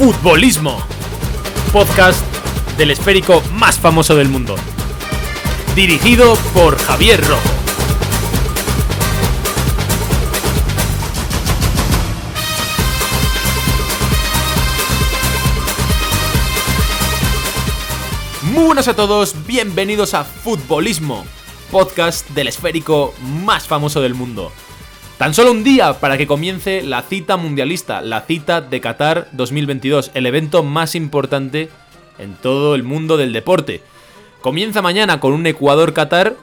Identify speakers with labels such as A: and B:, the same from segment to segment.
A: Futbolismo, podcast del esférico más famoso del mundo. Dirigido por Javier Rojo. Muy buenas a todos, bienvenidos a Futbolismo, podcast del esférico más famoso del mundo. Tan solo un día para que comience la cita mundialista, la cita de Qatar 2022, el evento más importante en todo el mundo del deporte. Comienza mañana con un Ecuador-Qatar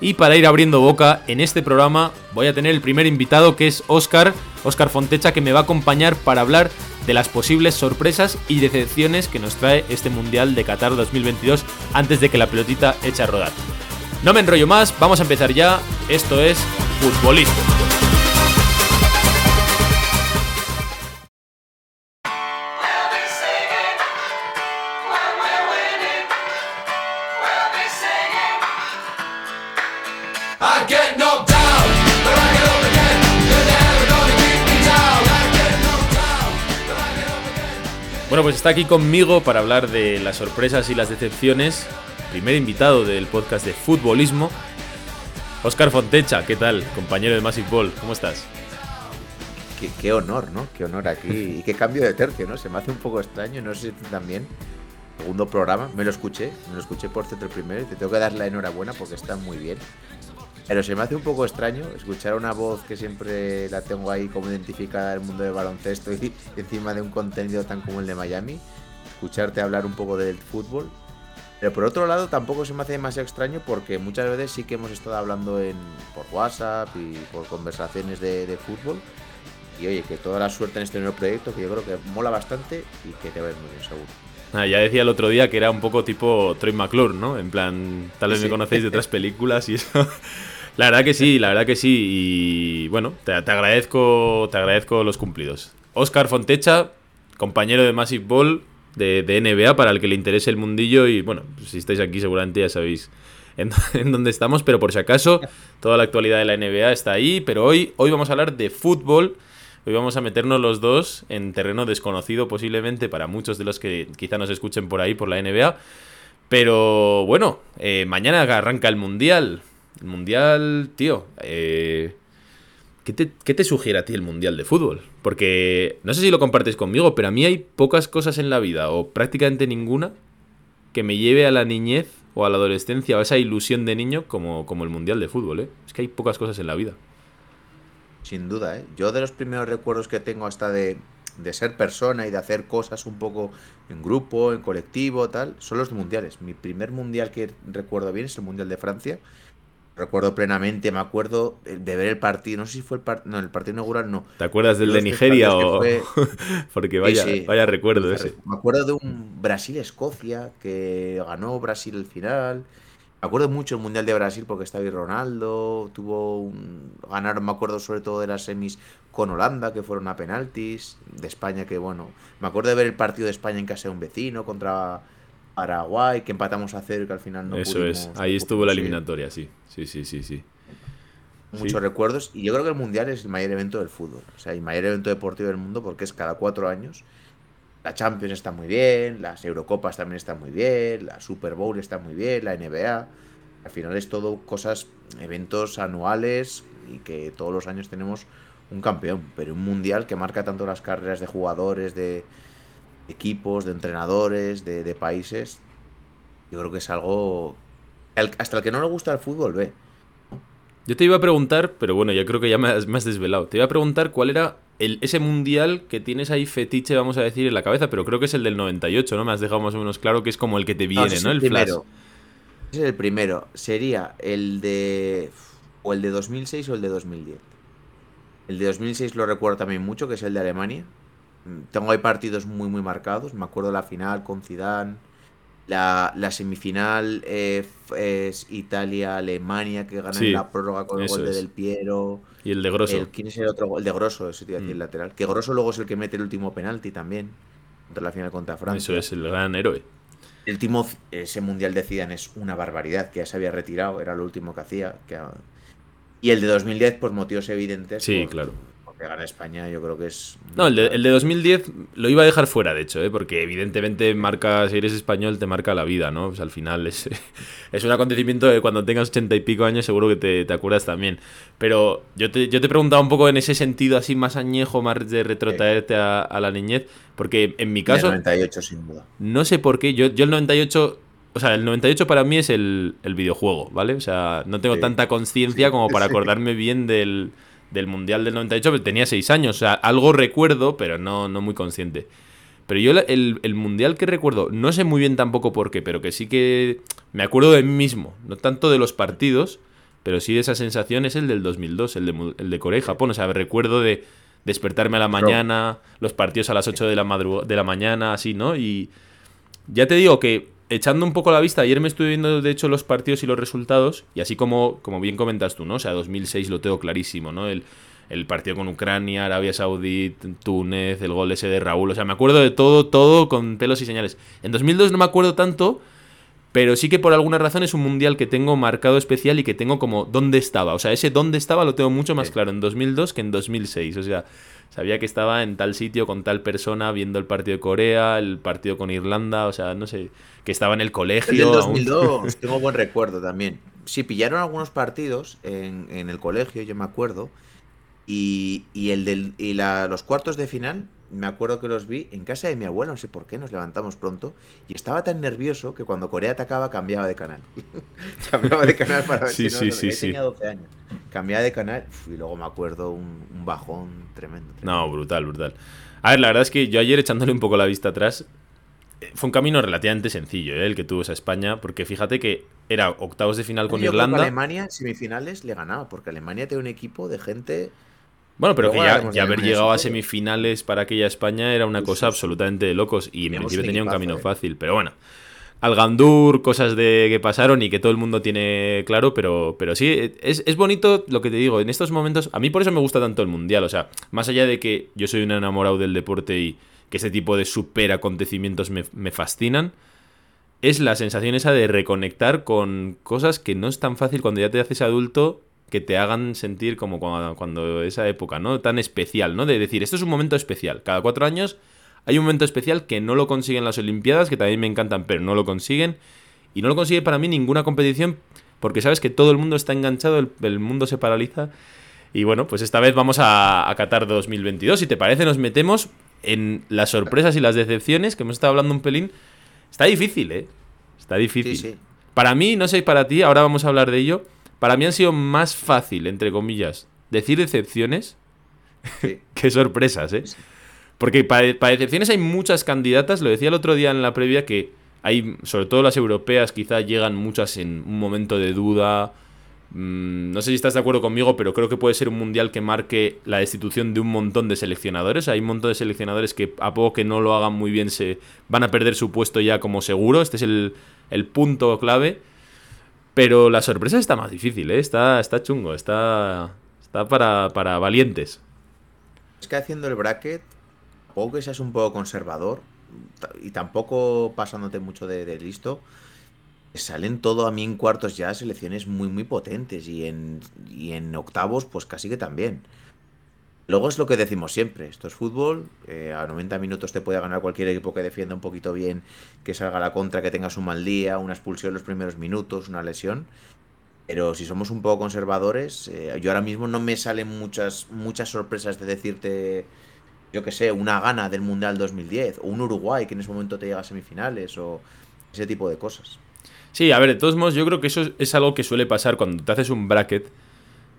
A: y para ir abriendo boca en este programa voy a tener el primer invitado que es Oscar, Oscar Fontecha, que me va a acompañar para hablar de las posibles sorpresas y decepciones que nos trae este Mundial de Qatar 2022 antes de que la pelotita eche a rodar. No me enrollo más, vamos a empezar ya. Esto es Futbolista. Bueno, pues está aquí conmigo para hablar de las sorpresas y las decepciones. Primer invitado del podcast de futbolismo, Oscar Fontecha. ¿Qué tal, compañero de Massive Ball? ¿Cómo estás?
B: Qué, honor, ¿no? Qué honor aquí. Y qué cambio de tercio, ¿no? Se me hace un poco extraño, no sé si también. Segundo programa, me lo escuché, me lo escuché por cierto el primero y te tengo que dar la enhorabuena porque está muy bien. Pero se me hace un poco extraño escuchar una voz que siempre la tengo ahí como identificada del mundo del baloncesto y encima de un contenido tan como el de Miami, escucharte hablar un poco del fútbol. Pero por otro lado tampoco se me hace demasiado extraño porque muchas veces sí que hemos estado hablando en, por WhatsApp y por conversaciones de, fútbol. Y oye, que toda la suerte en este nuevo proyecto, que yo creo que mola bastante y que te va a ir muy bien, seguro.
A: Ah, ya decía el otro día que era un poco tipo Troy McClure, ¿no? En plan, tal vez me conocéis de otras películas y eso. La verdad que sí, la verdad que sí. Y bueno, te, agradezco, te agradezco los cumplidos. Oscar Fontecha, compañero de Massive Ball de, NBA, para el que le interese el mundillo. Y bueno, si estáis aquí seguramente ya sabéis en, dónde estamos, pero por si acaso, toda la actualidad de la NBA está ahí. Pero hoy, hoy vamos a hablar de fútbol. Hoy vamos a meternos los dos en terreno desconocido posiblemente para muchos de los que quizá nos escuchen por ahí por la NBA. Pero bueno, eh, mañana arranca el Mundial. El Mundial, tío, eh, ¿qué, te, sugiere a ti el Mundial de fútbol? Porque no sé si lo compartes conmigo, pero a mí hay pocas cosas en la vida, o prácticamente ninguna, que me lleve a la niñez o a la adolescencia o a esa ilusión de niño como, como el Mundial de fútbol, ¿eh? Es que hay pocas cosas en la vida.
B: Sin duda, ¿eh? Yo de los primeros recuerdos que tengo hasta de, de ser persona y de hacer cosas un poco en grupo, en colectivo, tal, son los mundiales. Mi primer mundial que recuerdo bien es el Mundial de Francia, recuerdo plenamente, me acuerdo de ver el partido, no sé si fue el partido, no, el partido inaugural no.
A: ¿Te acuerdas del de Nigeria o...? Porque vaya, vaya recuerdo ese.
B: Me acuerdo de un Brasil-Escocia que ganó Brasil el final. Me acuerdo mucho el Mundial de Brasil porque estaba ahí Ronaldo, tuvo un... ganaron, me acuerdo sobre todo de las semis con Holanda, que fueron a penaltis, de España que bueno, me acuerdo de ver el partido de España en casa de un vecino contra Paraguay, que empatamos a cero y que al final no
A: Eso es, ahí estuvo la eliminatoria, sí. Sí, sí, sí, sí.
B: Muchos recuerdos. Y yo creo que el Mundial es el mayor evento del fútbol. O sea, el mayor evento deportivo del mundo porque es cada cuatro años. La Champions está muy bien, las Eurocopas también están muy bien, la Super Bowl está muy bien, la NBA. Al final es todo cosas, eventos anuales y que todos los años tenemos un campeón. Pero un mundial que marca tanto las carreras de jugadores, de, equipos, de entrenadores, de, países, yo creo que es algo... hasta el que no le gusta el fútbol ve.
A: Yo te iba a preguntar, pero bueno, ya creo que ya me has, desvelado. Te iba a preguntar cuál era el, ese mundial que tienes ahí fetiche, vamos a decir, en la cabeza, pero creo que es el del 98, ¿no? Me has dejado más o menos claro que es como el que te viene, ¿no?
B: El, primero. es el primero. Sería el de. O el de 2006 o el de 2010. El de 2006 lo recuerdo también mucho, que es el de Alemania. Tengo ahí partidos muy, muy marcados. Me acuerdo la final con Zidane. La, semifinal eh, es Italia-Alemania, que gana en la prórroga con el gol de Del Piero.
A: Y el de Grosso.
B: ¿Quién es el otro? El de Grosso, ese el mm. lateral. Que Grosso luego es el que mete el último penalti también. Contra la final contra Francia.
A: Eso es el gran héroe.
B: El último, ese mundial de Zidane es una barbaridad, que ya se había retirado, era lo último que hacía. Que... Y el de 2010, por motivos evidentes.
A: Sí, claro
B: que gana España yo creo que es...
A: No, el de, el de 2010 lo iba a dejar fuera, de hecho, ¿eh? porque evidentemente marca, si eres español, te marca la vida, ¿no? Pues al final es, es un acontecimiento que cuando tengas ochenta y pico años seguro que te, te acuerdas también. Pero yo te, yo te preguntaba un poco en ese sentido así más añejo, más de retrotraerte a, a la niñez, porque en mi caso...
B: El 98 sin duda.
A: No sé por qué, yo, yo el 98 o sea, el 98 para mí es el, el videojuego, ¿vale? O sea, no tengo
B: Sí.
A: tanta conciencia como para acordarme bien del, del Mundial del 98, pero tenía 6 años. O sea, algo recuerdo, pero no, no muy consciente. Pero yo el, el Mundial que recuerdo, no sé muy bien tampoco por qué, pero que sí que me acuerdo de mí mismo. No tanto de los partidos, pero sí de esa sensación es el del 2002, el de, el de Corea y Japón. O sea, recuerdo de despertarme a la mañana, los partidos a las 8 de la, de la mañana, así, ¿no? Y ya te digo que echando un poco la vista, ayer me estuve viendo de hecho los partidos y los resultados, y así como, como bien comentas tú, ¿no? O sea, 2006 lo tengo clarísimo, ¿no? El, el partido con Ucrania, Arabia Saudí, Túnez, el gol ese de Raúl, o sea, me acuerdo de todo, todo con pelos y señales. En 2002 no me acuerdo tanto, pero sí que por alguna razón es un mundial que tengo marcado especial y que tengo como dónde estaba. O sea, ese dónde estaba lo tengo mucho más claro en 2002 que en 2006. O sea, sabía que estaba en tal sitio con tal persona viendo el partido de Corea, el partido con Irlanda, o sea, no sé, que estaba en el
B: El
A: colegio.
B: del
A: aún.
B: 2002, tengo buen recuerdo también. Sí, pillaron algunos partidos en, en el colegio, yo me acuerdo. Y, y el del, y la- los cuartos de final, me acuerdo que los vi en casa de mi abuela, no sé por qué, nos levantamos pronto. Y estaba tan nervioso que cuando Corea atacaba cambiaba de canal. cambiaba de canal para ver
A: Sí,
B: si no,
A: sí,
B: no,
A: sí,
B: tenía 12 años. Cambiaba de canal y luego me acuerdo un, un bajón tremendo. tremendo.
A: No, brutal, brutal. A ver, la verdad es que yo ayer echándole un poco la vista atrás, eh, fue un camino relativamente sencillo, ¿eh? el que tuvo esa España, porque fíjate que era octavos de final con
B: Yo creo que
A: Irlanda.
B: Alemania, semifinales, le ganaba, porque Alemania tiene un equipo de gente.
A: Bueno, pero que ya, haber llegado a semifinales para aquella España era una
B: Sí,
A: cosa absolutamente de locos y en principio tenía un camino
B: eh.
A: fácil, pero bueno. Algandur, cosas de que pasaron y que todo el mundo tiene claro, pero, pero sí, es, es bonito lo que te digo, en estos momentos, a mí por eso me gusta tanto el Mundial, o sea, más allá de que yo soy un enamorado del deporte y que ese tipo de super acontecimientos me, me fascinan, es la sensación esa de reconectar con cosas que no es tan fácil cuando ya te haces adulto que te hagan sentir como cuando, cuando esa época, ¿no? Tan especial, ¿no? De decir, esto es un momento especial. Cada cuatro años hay un momento especial que no lo consiguen las Olimpiadas, que también me encantan, pero no lo consiguen. Y no lo consigue para mí ninguna competición, porque sabes que todo el mundo está enganchado, el, el mundo se paraliza. Y bueno, pues esta vez vamos a, a Qatar 2022. Si te parece, nos metemos en las sorpresas y las decepciones, que hemos estado hablando un pelín. Está difícil, ¿eh? Está difícil.
B: Sí, sí.
A: Para mí, no sé para ti, ahora vamos a hablar de ello. Para mí han sido más fácil, entre comillas, decir decepciones
B: sí.
A: que sorpresas, ¿eh? Porque para, para decepciones hay muchas candidatas, lo decía el otro día en la previa, que hay, sobre todo las europeas, quizá llegan muchas en un momento de duda. Mm, no sé si estás de acuerdo conmigo, pero creo que puede ser un mundial que marque la destitución de un montón de seleccionadores. Hay un montón de seleccionadores que a poco que no lo hagan muy bien se van a perder su puesto ya como seguro. Este es el, el punto clave. Pero la sorpresa está más difícil, ¿eh? Está, está chungo, está, está para, para valientes.
B: Es que haciendo el bracket, tampoco que seas un poco conservador y tampoco pasándote mucho de, de listo, salen todo a mí en cuartos ya selecciones muy muy potentes y en, y en octavos pues casi que también. Luego es lo que decimos siempre, esto es fútbol, eh, a 90 minutos te puede ganar cualquier equipo que defienda un poquito bien, que salga la contra, que tengas un mal día, una expulsión en los primeros minutos, una lesión. Pero si somos un poco conservadores, eh, yo ahora mismo no me salen muchas, muchas sorpresas de decirte, yo que sé, una gana del Mundial 2010, o un Uruguay que en ese momento te llega a semifinales, o ese tipo de cosas.
A: Sí, a ver, de todos modos, yo creo que eso es, es algo que suele pasar cuando te haces un bracket,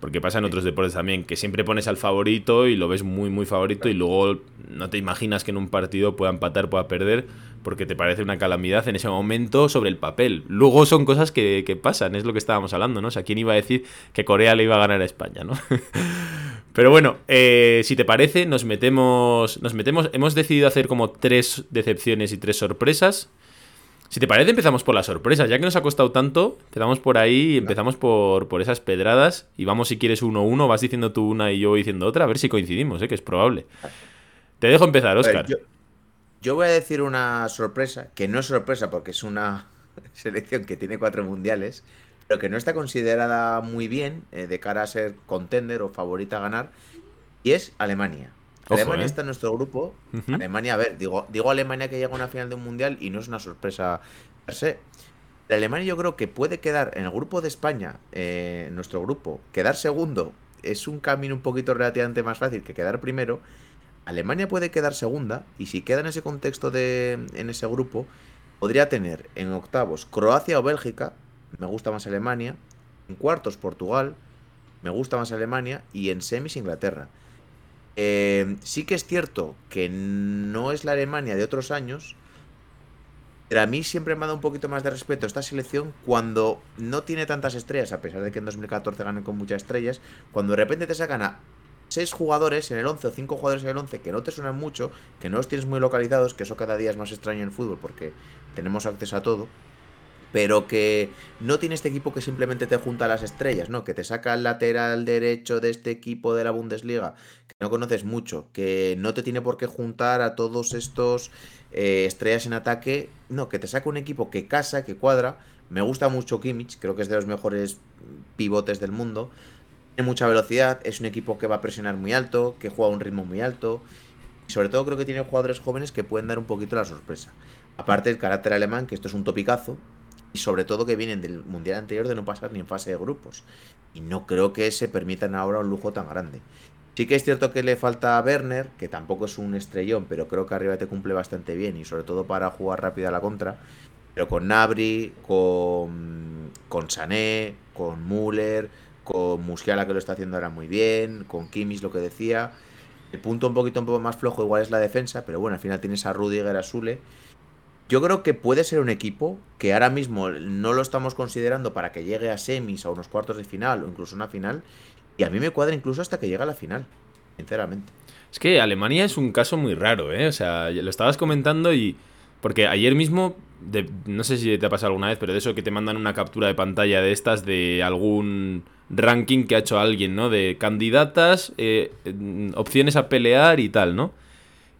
A: porque pasa en otros deportes también, que siempre pones al favorito y lo ves muy, muy favorito y luego no te imaginas que en un partido pueda empatar, pueda perder, porque te parece una calamidad en ese momento sobre el papel. Luego son cosas que, que pasan, es lo que estábamos hablando, ¿no? O sea, ¿quién iba a decir que Corea le iba a ganar a España, ¿no? Pero bueno, eh, si te parece, nos metemos, nos metemos, hemos decidido hacer como tres decepciones y tres sorpresas. Si te parece, empezamos por las sorpresas. Ya que nos ha costado tanto, empezamos por ahí, empezamos por, por esas pedradas. Y vamos, si quieres, uno a uno. Vas diciendo tú una y yo diciendo otra. A ver si coincidimos, ¿eh? que es probable. Te dejo empezar, Oscar.
B: yo, yo voy a decir una sorpresa, que no es sorpresa porque es una selección que tiene cuatro mundiales, pero que no está considerada muy bien eh, de cara a ser contender o favorita a ganar. Y es Alemania. Alemania
A: ¿eh?
B: está en nuestro grupo. Alemania, a ver, digo, digo Alemania que llega a una final de un mundial y no es una sorpresa per se. La Alemania yo creo que puede quedar en el grupo de España, eh, en nuestro grupo, quedar segundo es un camino un poquito relativamente más fácil que quedar primero. Alemania puede quedar segunda y si queda en ese contexto de en ese grupo podría tener en octavos Croacia o Bélgica, me gusta más Alemania, en cuartos Portugal, me gusta más Alemania y en semis Inglaterra. Eh, sí que es cierto que no es la Alemania de otros años, pero a mí siempre me ha dado un poquito más de respeto esta selección cuando no tiene tantas estrellas, a pesar de que en 2014 ganen con muchas estrellas, cuando de repente te sacan a seis jugadores en el 11 o cinco jugadores en el 11 que no te suenan mucho, que no los tienes muy localizados, que eso cada día es más extraño en el fútbol porque tenemos acceso a todo pero que no tiene este equipo que simplemente te junta las estrellas, ¿no? Que te saca el lateral derecho de este equipo de la Bundesliga, que no conoces mucho, que no te tiene por qué juntar a todos estos eh, estrellas en ataque, no, que te saca un equipo que casa, que cuadra. Me gusta mucho Kimmich, creo que es de los mejores pivotes del mundo. Tiene mucha velocidad, es un equipo que va a presionar muy alto, que juega a un ritmo muy alto. Y sobre todo creo que tiene jugadores jóvenes que pueden dar un poquito la sorpresa. Aparte el carácter alemán, que esto es un topicazo, y sobre todo que vienen del mundial anterior de no pasar ni en fase de grupos. Y no creo que se permitan ahora un lujo tan grande. Sí que es cierto que le falta a Werner, que tampoco es un estrellón, pero creo que arriba te cumple bastante bien y sobre todo para jugar rápido a la contra. Pero con Nabri, con, con Sané, con Müller, con Musiala que lo está haciendo ahora muy bien, con Kimmich lo que decía. El punto un poquito un poco más flojo igual es la defensa, pero bueno, al final tienes a Rudiger, a Sule yo creo que puede ser un equipo que ahora mismo no lo estamos considerando para que llegue a semis, a unos cuartos de final o incluso una final. Y a mí me cuadra incluso hasta que llegue a la final, sinceramente.
A: Es que Alemania es un caso muy raro, ¿eh? O sea, lo estabas comentando y... Porque ayer mismo, no sé si te ha pasado alguna vez, pero de eso que te mandan una captura de pantalla de estas de algún ranking que ha hecho alguien, ¿no? De candidatas, eh, opciones a pelear y tal, ¿no?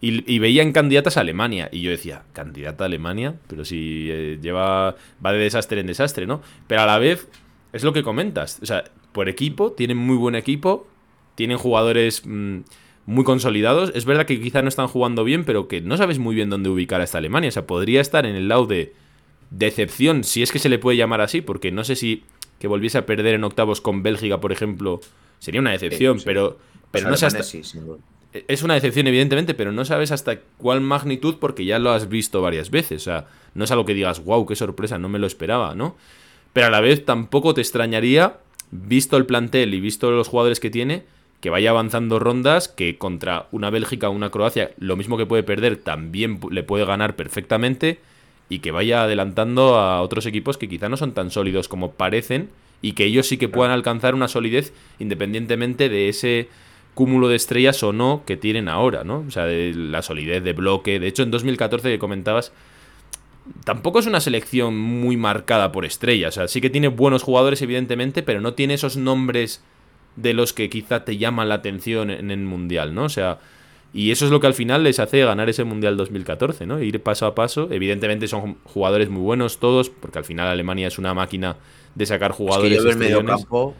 A: Y, veían candidatas a Alemania. Y yo decía, ¿candidata a Alemania? Pero si eh, lleva. va de desastre en desastre, ¿no? Pero a la vez, es lo que comentas. O sea, por equipo, tienen muy buen equipo. Tienen jugadores mm, muy consolidados. Es verdad que quizá no están jugando bien, pero que no sabes muy bien dónde ubicar a esta Alemania. O sea, podría estar en el lado de decepción, si es que se le puede llamar así, porque no sé si que volviese a perder en octavos con Bélgica, por ejemplo, sería una decepción, pero, pero no sé hasta es una decepción, evidentemente, pero no sabes hasta cuál magnitud porque ya lo has visto varias veces. O sea, no es algo que digas, wow, qué sorpresa, no me lo esperaba, ¿no? Pero a la vez tampoco te extrañaría, visto el plantel y visto los jugadores que tiene, que vaya avanzando rondas, que contra una Bélgica o una Croacia, lo mismo que puede perder, también le puede ganar perfectamente, y que vaya adelantando a otros equipos que quizá no son tan sólidos como parecen, y que ellos sí que puedan alcanzar una solidez independientemente de ese cúmulo de estrellas o no que tienen ahora, ¿no? O sea, de la solidez de bloque. De hecho, en 2014 que comentabas, tampoco es una selección muy marcada por estrellas. O sea, sí que tiene buenos jugadores, evidentemente, pero no tiene esos nombres de los que quizá te llaman la atención en el Mundial, ¿no? O sea, y eso es lo que al final les hace ganar ese Mundial 2014, ¿no? Ir paso a paso. Evidentemente son jugadores muy buenos todos, porque al final Alemania es una máquina de sacar jugadores.
B: Es medio campo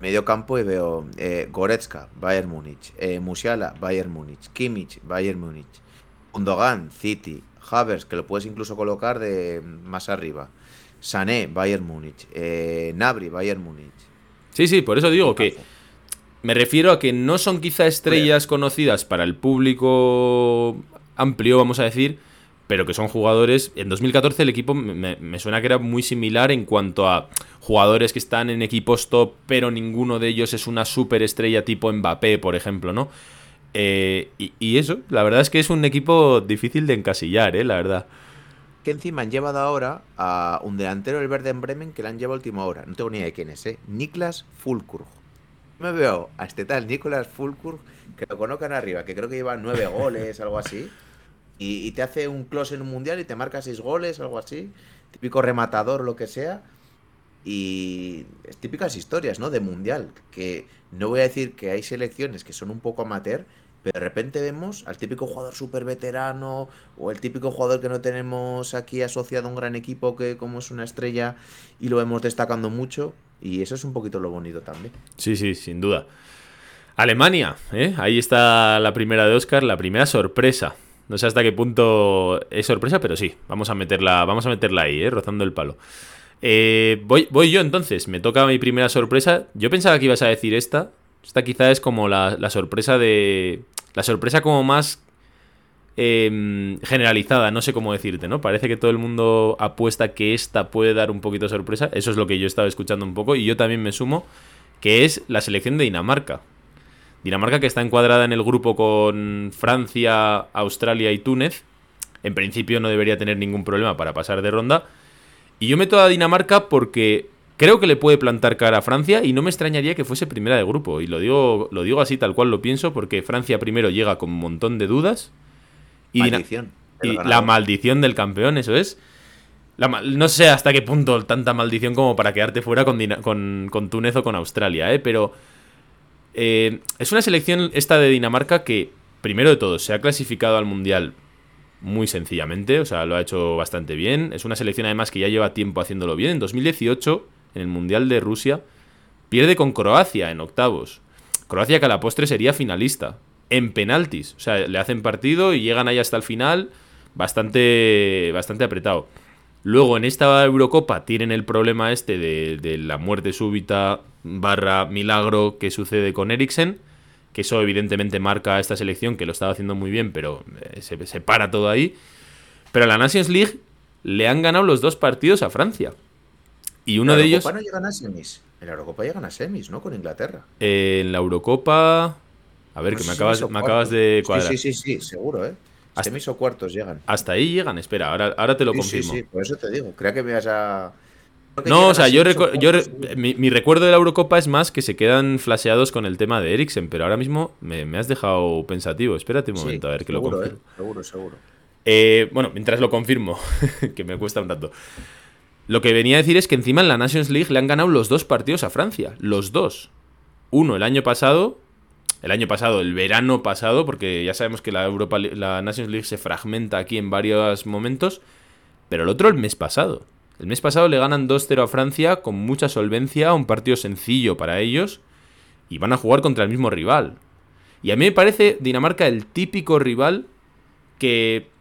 B: medio campo y veo eh, Goretzka, Bayern Múnich, eh, Musiala, Bayern Múnich, Kimmich, Bayern Múnich, Undogan, City, Havers, que lo puedes incluso colocar de más arriba, Sané, Bayern Múnich, eh, Nabri, Bayern Múnich.
A: Sí, sí, por eso digo que me refiero a que no son quizá estrellas conocidas para el público amplio, vamos a decir, pero que son jugadores. En 2014 el equipo me, suena que era muy similar en cuanto a jugadores que están en equipos top, pero ninguno de ellos es una superestrella tipo Mbappé, por ejemplo, ¿no? Eh, y, eso, la verdad es que es un equipo difícil de encasillar, ¿eh? La verdad.
B: Que encima han llevado ahora a un delantero del Verde en Bremen que le han llevado a última hora. No tengo ni idea de quién es, ¿eh? Niklas Fulkurg. Me veo a este tal Niklas Fulkurg, que lo conozcan arriba, que creo que lleva nueve goles, algo así y, te hace un close en un mundial y te marca seis goles, algo así, típico rematador, lo que sea. Y es típicas historias, ¿no? De mundial, que no voy a decir que hay selecciones que son un poco amateur, pero de repente vemos al típico jugador súper veterano o el típico jugador que no tenemos aquí asociado a un gran equipo que como es una estrella y lo vemos destacando mucho y eso es un poquito lo bonito también.
A: Sí, sí, sin duda. Alemania, ¿eh? ahí está la primera de Oscar, la primera sorpresa. No sé hasta qué punto es sorpresa, pero sí, vamos a meterla, vamos a meterla ahí, ¿eh? rozando el palo. Eh, voy, voy yo entonces, me toca mi primera sorpresa. Yo pensaba que ibas a decir esta. Esta quizá es como la, sorpresa de... La sorpresa como más Em, generalizada, no sé cómo decirte, ¿no? Parece que todo el mundo apuesta que esta puede dar un poquito de sorpresa. Eso es lo que yo estaba escuchando un poco y yo también me sumo, que es la selección de Dinamarca. Dinamarca que está encuadrada en el grupo con Francia, Australia y Túnez. En principio no debería tener ningún problema para pasar de ronda. Y yo meto a Dinamarca porque creo que le puede plantar cara a Francia y no me extrañaría que fuese primera de grupo. Y lo digo, lo digo así tal cual lo pienso porque Francia primero llega con un montón de dudas y,
B: Maldición.
A: y la maldición del campeón, eso es. no sé hasta qué punto tanta maldición como para quedarte fuera con, con, Túnez o con Australia, ¿eh? pero eh, es una selección esta de Dinamarca que, primero de todo, se ha clasificado al Mundial muy sencillamente, o sea, lo ha hecho bastante bien. Es una selección además que ya lleva tiempo haciéndolo bien. En 2018, en el Mundial de Rusia, pierde con Croacia en octavos. Croacia que a la postre sería finalista en penaltis. O sea, le hacen partido y llegan ahí hasta el final bastante, bastante apretado. Luego en esta Eurocopa tienen el problema este de, la muerte súbita barra milagro que sucede con Eriksen, que eso evidentemente marca a esta selección que lo estaba haciendo muy bien, pero eh, se, se para todo ahí. Pero a la Nations League le han ganado los dos partidos a Francia. Y uno de ellos...
B: no llegan a semis. En la Eurocopa llegan a semis, ¿no? Con Inglaterra.
A: en la Eurocopa... A ver, que me acabas, me acabas de cuadrar.
B: Sí, sí, sí, seguro, ¿eh? Hasta, Semis o cuartos llegan.
A: Hasta ahí llegan, espera, ahora, ahora te lo confirmo.
B: Sí, sí, por eso te digo. Creo que me vas a.
A: No, o sea, yo, yo mi, recuerdo de la Eurocopa es más que se quedan flasheados con el tema de Eriksen, pero ahora mismo me, has dejado pensativo. Espérate un momento, a ver que lo confirmo.
B: Eh, seguro, seguro.
A: Eh, bueno, mientras lo confirmo, que me cuesta un rato. Lo que venía a decir es que encima en la Nations League le han ganado los dos partidos a Francia. Los dos. Uno el año pasado el año pasado, el verano pasado, porque ya sabemos que la, Europa, la Nations League se fragmenta aquí en varios momentos, pero el otro el mes pasado. El mes pasado le ganan 2-0 a Francia con mucha solvencia, un partido sencillo para ellos, y van a jugar contra el mismo rival. Y a mí me parece Dinamarca el típico rival que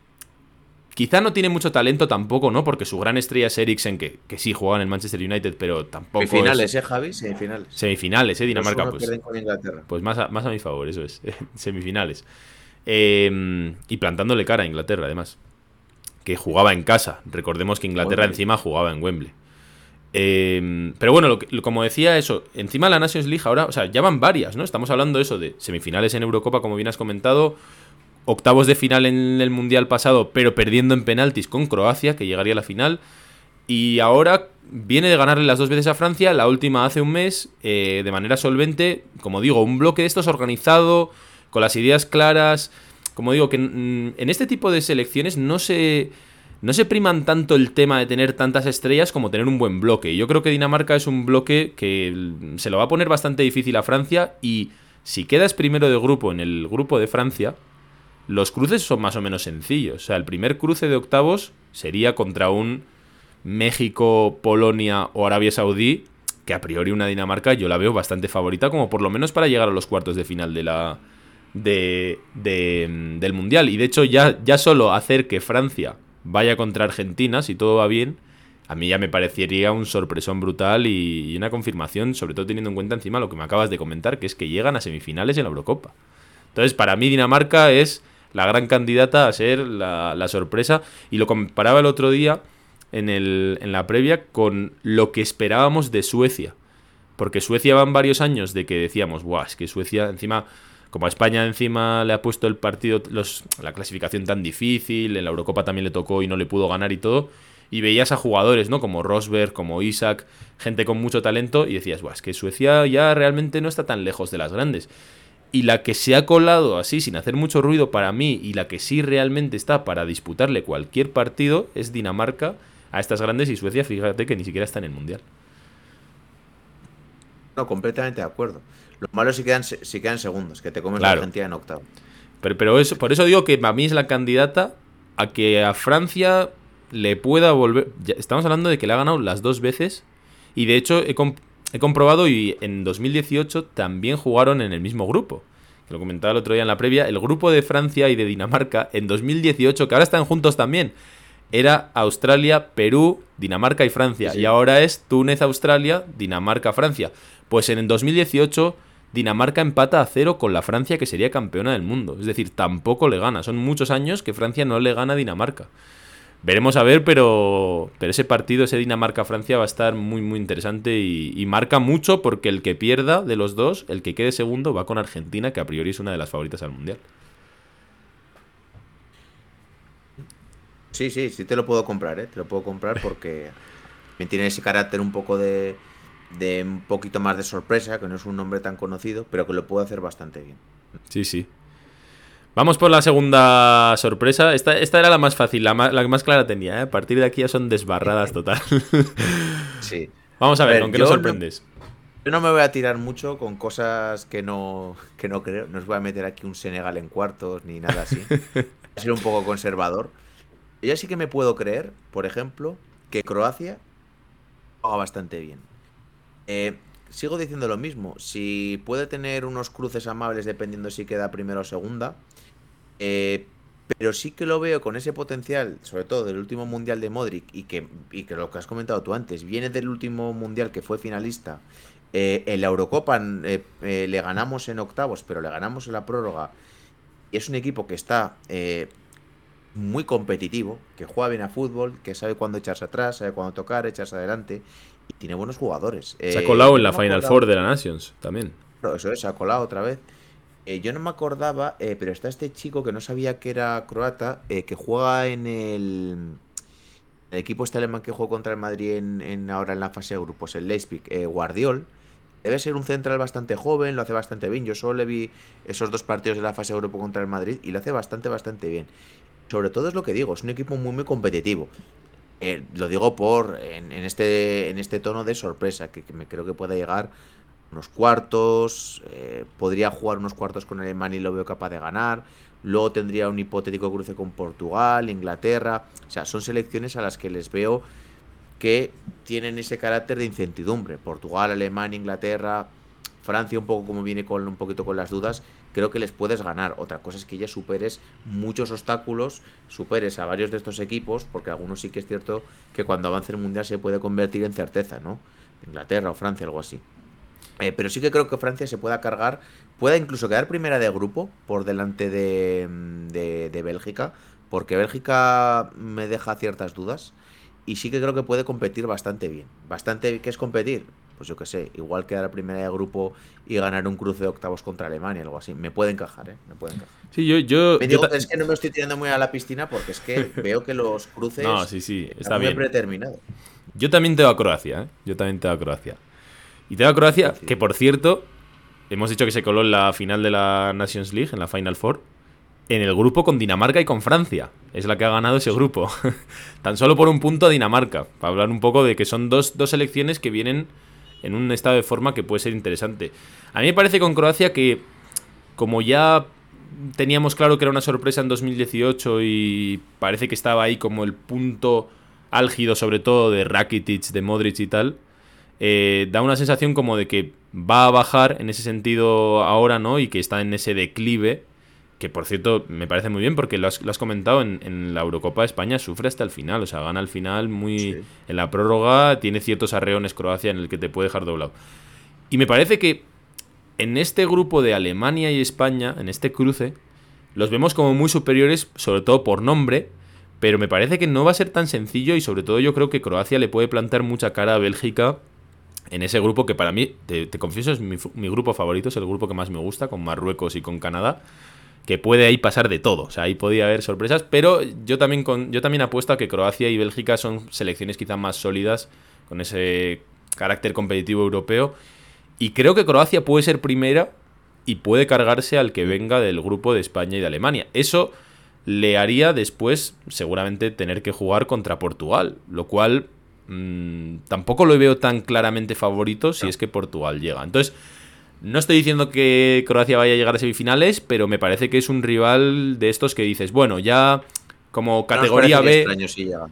A: Quizá no tiene mucho talento tampoco, ¿no? Porque su gran estrella es Eriksen, que, que sí juega en el Manchester United, pero tampoco.
B: Semifinales, ¿eh, Javi? Semifinales.
A: Semifinales, ¿eh? Dinamarca, pues. Pues más a, más a mi favor, eso es. Semifinales. Em, y plantándole cara a Inglaterra, además. Que jugaba en casa. Recordemos que Inglaterra encima jugaba en Wembley. Em, pero bueno, como decía eso, encima la Nations League ahora, o sea, ya van varias, ¿no? Estamos hablando de eso, de semifinales en Eurocopa, como bien has comentado, octavos de final en el Mundial pasado, pero perdiendo en penaltis con Croacia, que llegaría a la final. Y ahora viene de ganarle las dos veces a Francia, la última hace un mes, eh, de manera solvente. Como digo, un bloque de estos organizado, con las ideas claras. Como digo, que en este tipo de selecciones no se, no se priman tanto el tema de tener tantas estrellas como tener un buen bloque. Yo creo que Dinamarca es un bloque que se lo va a poner bastante difícil a Francia y si quedas primero de grupo en el grupo de Francia, los cruces son más o menos sencillos. O sea, el primer cruce de octavos sería contra un México, Polonia o Arabia Saudí, que a priori una Dinamarca yo la veo bastante favorita, como por lo menos para llegar a los cuartos de final de la, de, del Mundial. Y de hecho, ya, ya solo hacer que Francia vaya contra Argentina, si todo va bien, a mí ya me parecería un sorpresón brutal y, una confirmación, sobre todo teniendo en cuenta encima lo que me acabas de comentar, que es que llegan a semifinales en la Eurocopa. Entonces, para mí Dinamarca es la gran candidata a ser la, sorpresa. Y lo comparaba el otro día en, el, en la previa con lo que esperábamos de Suecia. Porque Suecia van varios años de que decíamos, guau, es que Suecia encima, como a España encima le ha puesto el partido, los, la clasificación tan difícil, en la Eurocopa también le tocó y no le pudo ganar y todo. Y veías a jugadores, ¿no? Como Rosberg, como Isaac, gente con mucho talento, y decías, guau, es que Suecia ya realmente no está tan lejos de las grandes. Y la que se ha colado así sin hacer mucho ruido para mí y la que sí realmente está para disputarle cualquier partido es Dinamarca a estas grandes y Suecia, fíjate que ni siquiera está en el Mundial.
B: No, completamente de acuerdo. Lo malo si quedan, si quedan segundos, que te comes la Argentina en octavo.
A: Pero, pero eso, por eso digo que para mí es la candidata a que a Francia le pueda volver... estamos hablando de que le ha ganado las dos veces y de hecho he, he comprobado y en 2018 también jugaron en el mismo grupo. Lo comentaba el otro día en la previa. El grupo de Francia y de Dinamarca en 2018, que ahora están juntos también, era Australia, Perú, Dinamarca y Francia. Y ahora es Túnez, Australia, Dinamarca, Francia. Pues en el 2018 Dinamarca empata a cero con la Francia que sería campeona del mundo. Es decir, tampoco le gana. Son muchos años que Francia no le gana a Dinamarca. Veremos a ver, pero, pero ese partido, ese Dinamarca-Francia, va a estar muy, muy interesante y, marca mucho porque el que pierda de los dos, el que quede segundo, va con Argentina, que a priori es una de las favoritas al Mundial.
B: Sí, sí, sí te lo puedo comprar, ¿eh? Te lo puedo comprar porque tiene ese carácter un poco de, de un poquito más de sorpresa, que no es un nombre tan conocido, pero que lo puede hacer bastante bien.
A: Sí, sí. Vamos por la segunda sorpresa. Esta, esta era la más fácil, la más, la más clara tenía. ¿eh? A partir de aquí ya son desbarradas total.
B: sí.
A: Vamos a ver, ¿con qué nos sorprendes?
B: yo no me voy a tirar mucho con cosas que no, que no creo. No os voy a meter aquí un Senegal en cuartos ni nada así. Voy a ser un poco conservador. Yo sí que me puedo creer, por ejemplo, que Croacia haga bastante bien. Eh, sigo diciendo lo mismo. Si puede tener unos cruces amables dependiendo si queda primero o segunda. Eh, pero sí que lo veo con ese potencial, sobre todo del último mundial de Modric, y que, que lo que has comentado tú antes, viene del último mundial que fue finalista. Eh, en la Eurocopa le ganamos en octavos, pero le ganamos en la prórroga. Y es un equipo que está muy competitivo, que juega bien a fútbol, que sabe cuándo echarse atrás, sabe cuándo tocar, echarse adelante tiene buenos jugadores.
A: Se ha colado en la Final Four de la Nations también.
B: Eso es, se ha colado otra vez. Eh, yo no me acordaba, eh, pero está este chico que no sabía que era croata, eh, que juega en el, el, equipo este alemán que jugó contra el Madrid en, ahora en la fase de grupos, el Leipzig, Guardiol. Debe ser un central bastante joven, lo hace bastante bien. Yo solo le vi esos dos partidos de la fase de grupo contra el Madrid y lo hace bastante, bastante bien. Sobre todo es lo que digo, es un equipo muy, muy competitivo. Eh, lo digo por en, este, en este tono de sorpresa, que, me creo que pueda llegar unos cuartos, eh, podría jugar unos cuartos con Alemania y lo veo capaz de ganar. Luego tendría un hipotético cruce con Portugal, Inglaterra. O sea, son selecciones a las que les veo que tienen ese carácter de incertidumbre. Portugal, Alemania, Inglaterra, Francia un poco como viene con un poquito con las dudas, creo que les puedes ganar. Otra cosa es que ya superes muchos obstáculos, superes a varios de estos equipos, porque algunos sí que es cierto que cuando avance el mundial se puede convertir en certeza, ¿no? Inglaterra o Francia, algo así. Eh, pero sí que creo que Francia se pueda cargar, pueda incluso quedar primera de grupo por delante de, de, de Bélgica, porque Bélgica me deja ciertas dudas y sí que creo que puede competir bastante bien. Bastante, ¿qué es competir? Pues yo qué sé, igual quedar a primera de grupo y ganar un cruce de octavos contra Alemania, algo así. Me puede encajar, ¿eh? Me puede encajar.
A: Sí, yo. yo,
B: es que no me estoy tirando muy a la piscina porque es que veo que los cruces.
A: No, sí, sí, está bien.
B: predeterminado.
A: Yo también tengo a Croacia, ¿eh? Yo también tengo a Croacia. Y tengo a Croacia, que por cierto, hemos dicho que se coló en la final de la Nations League, en la Final Four, en el grupo con Dinamarca y con Francia. Es la que ha ganado ese grupo. Tan solo por un punto a Dinamarca. Para hablar un poco de que son dos, dos selecciones que vienen en un estado de forma que puede ser interesante. A mí me parece con Croacia que, como ya teníamos claro que era una sorpresa en 2018 y parece que estaba ahí como el punto álgido, sobre todo de Rakitic, de Modric y tal, eh, da una sensación como de que va a bajar en ese sentido ahora, ¿no? Y que está en ese declive que por cierto me parece muy bien porque lo has, comentado en, la Eurocopa de España sufre hasta el final, o sea, gana al final muy en la prórroga, tiene ciertos arreones Croacia en el que te puede dejar doblado. Y me parece que en este grupo de Alemania y España, en este cruce, los vemos como muy superiores, sobre todo por nombre, pero me parece que no va a ser tan sencillo y sobre todo yo creo que Croacia le puede plantar mucha cara a Bélgica en ese grupo que para mí, te, confieso, es mi, mi, grupo favorito, es el grupo que más me gusta, con Marruecos y con Canadá que puede ahí pasar de todo. O sea, ahí podía haber sorpresas, pero yo también, con, yo también apuesto a que Croacia y Bélgica son selecciones quizás más sólidas, con ese carácter competitivo europeo. Y creo que Croacia puede ser primera y puede cargarse al que venga del grupo de España y de Alemania. Eso le haría después seguramente tener que jugar contra Portugal, lo cual mm, tampoco lo veo tan claramente favorito si es que Portugal llega. Entonces, no estoy diciendo que Croacia vaya a llegar a semifinales, pero me parece que es un rival de estos que dices, bueno, ya como categoría B.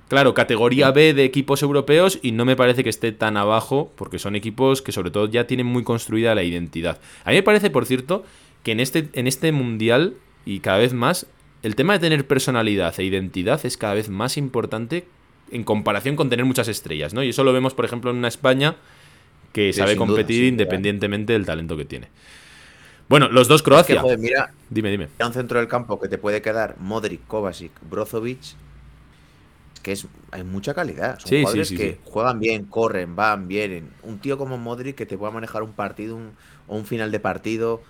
A: claro, categoría B de equipos europeos y no me parece que esté tan abajo porque son equipos que sobre todo ya tienen muy construida la identidad. A mí me parece, por cierto, que en este, en este mundial y cada vez más el tema de tener personalidad e identidad es cada vez más importante en comparación con tener muchas estrellas, ¿no? Y eso lo vemos, por ejemplo, en una España que sabe competir independientemente del talento que tiene. Bueno, los dos Croacia.
B: mira,
A: dime, dime.
B: un centro del campo que te puede quedar Modric, Kovacic, Brozovic, que es hay mucha calidad. Son jugadores que juegan bien, corren, van, vienen. Un tío como Modric que te pueda manejar un partido o un final de partido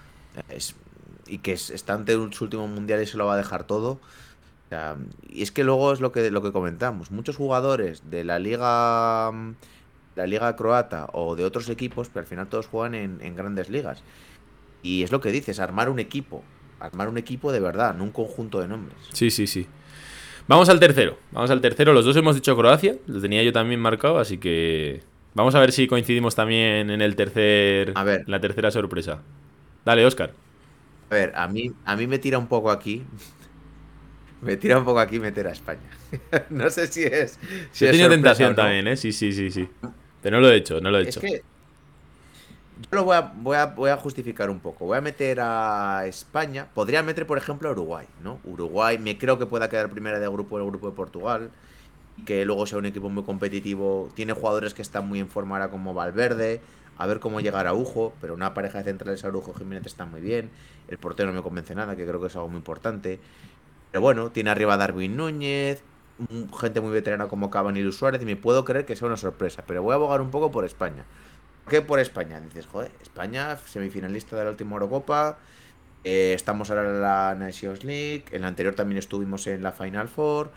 B: y que está ante su último mundial y se lo va a dejar todo. y es que luego es lo que, lo que comentamos. Muchos jugadores de la liga la liga croata o de otros equipos, pero al final todos juegan en, en grandes ligas. Y es lo que dices, armar un equipo. Armar un equipo de verdad, no un conjunto de nombres.
A: Sí, sí, sí. Vamos al tercero. Vamos al tercero. Los dos hemos dicho Croacia. Lo tenía yo también marcado, así que. Vamos a ver si coincidimos también en el tercer.
B: A ver.
A: La tercera sorpresa. Dale, Oscar.
B: A ver, a mí, a mí me tira un poco aquí. me tira un poco aquí meter a España. no sé si es. Si
A: he tenido tentación también, ¿eh? Sí, sí, sí, sí. Pero no lo he hecho, no lo he hecho.
B: Es que yo lo voy a, voy, a, voy a justificar un poco. Voy a meter a España. Podría meter, por ejemplo, a Uruguay, ¿no? Uruguay me creo que pueda quedar primera de grupo en el grupo de Portugal. Que luego sea un equipo muy competitivo. Tiene jugadores que están muy en forma ahora como Valverde. A ver cómo llegar a Ujo. Pero una pareja de centrales Arujo Jiménez está muy bien. El portero no me convence nada, que creo que es algo muy importante. Pero bueno, tiene arriba a Darwin Núñez. Gente muy veterana como Cavani y Luis Suárez. Y me puedo creer que sea una sorpresa. Pero voy a abogar un poco por España qué por España? Dices, joder, España, semifinalista de la última Eurocopa. Eh, estamos ahora en la Nations League. En la anterior también estuvimos en la Final Four.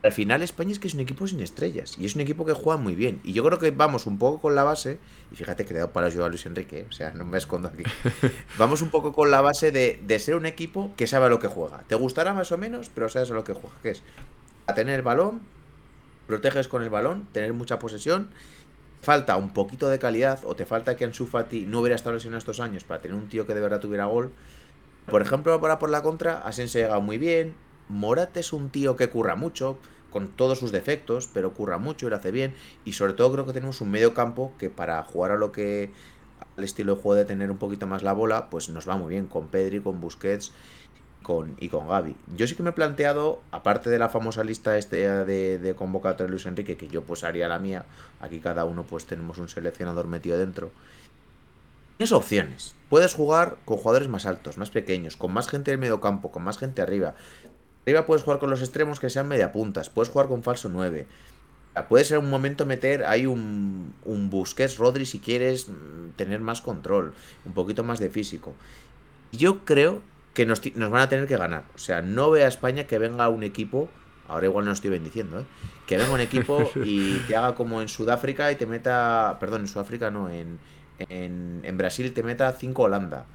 B: Al final, España es que es un equipo sin estrellas. Y es un equipo que juega muy bien. Y yo creo que vamos un poco con la base. Y fíjate que le he dado para yo a Luis Enrique. O sea, no me escondo aquí. vamos un poco con la base de, de ser un equipo que sabe a lo que juega. Te gustará más o menos, pero sabes a lo que juega. Que es a tener balón, proteges con el balón, tener mucha posesión falta un poquito de calidad o te falta que Ansu Fati no hubiera estado lesionado estos años para tener un tío que de verdad tuviera gol. Por ejemplo, para por la contra, Asense llega muy bien. Morat es un tío que curra mucho, con todos sus defectos, pero curra mucho y lo hace bien. Y sobre todo creo que tenemos un medio campo que para jugar a lo que al estilo de juego de tener un poquito más la bola, pues nos va muy bien con Pedri, con Busquets y con Gaby. Yo sí que me he planteado, aparte de la famosa lista este de, de convocatoria de Luis Enrique, que yo pues haría la mía, aquí cada uno pues tenemos un seleccionador metido dentro. Tienes opciones. Puedes jugar con jugadores más altos, más pequeños, con más gente en medio campo, con más gente arriba. Arriba puedes jugar con los extremos que sean media puntas, puedes jugar con falso 9. Puede ser un momento meter ahí un, un Busquets Rodri si quieres mm, tener más control, un poquito más de físico. Yo creo que nos, van a tener que ganar. O sea, no ve a España que venga un equipo, ahora igual no estoy bendiciendo, ¿eh? que venga un equipo y te haga como en Sudáfrica y te meta, perdón, en Sudáfrica no, en, en, en Brasil te meta 5 Holanda.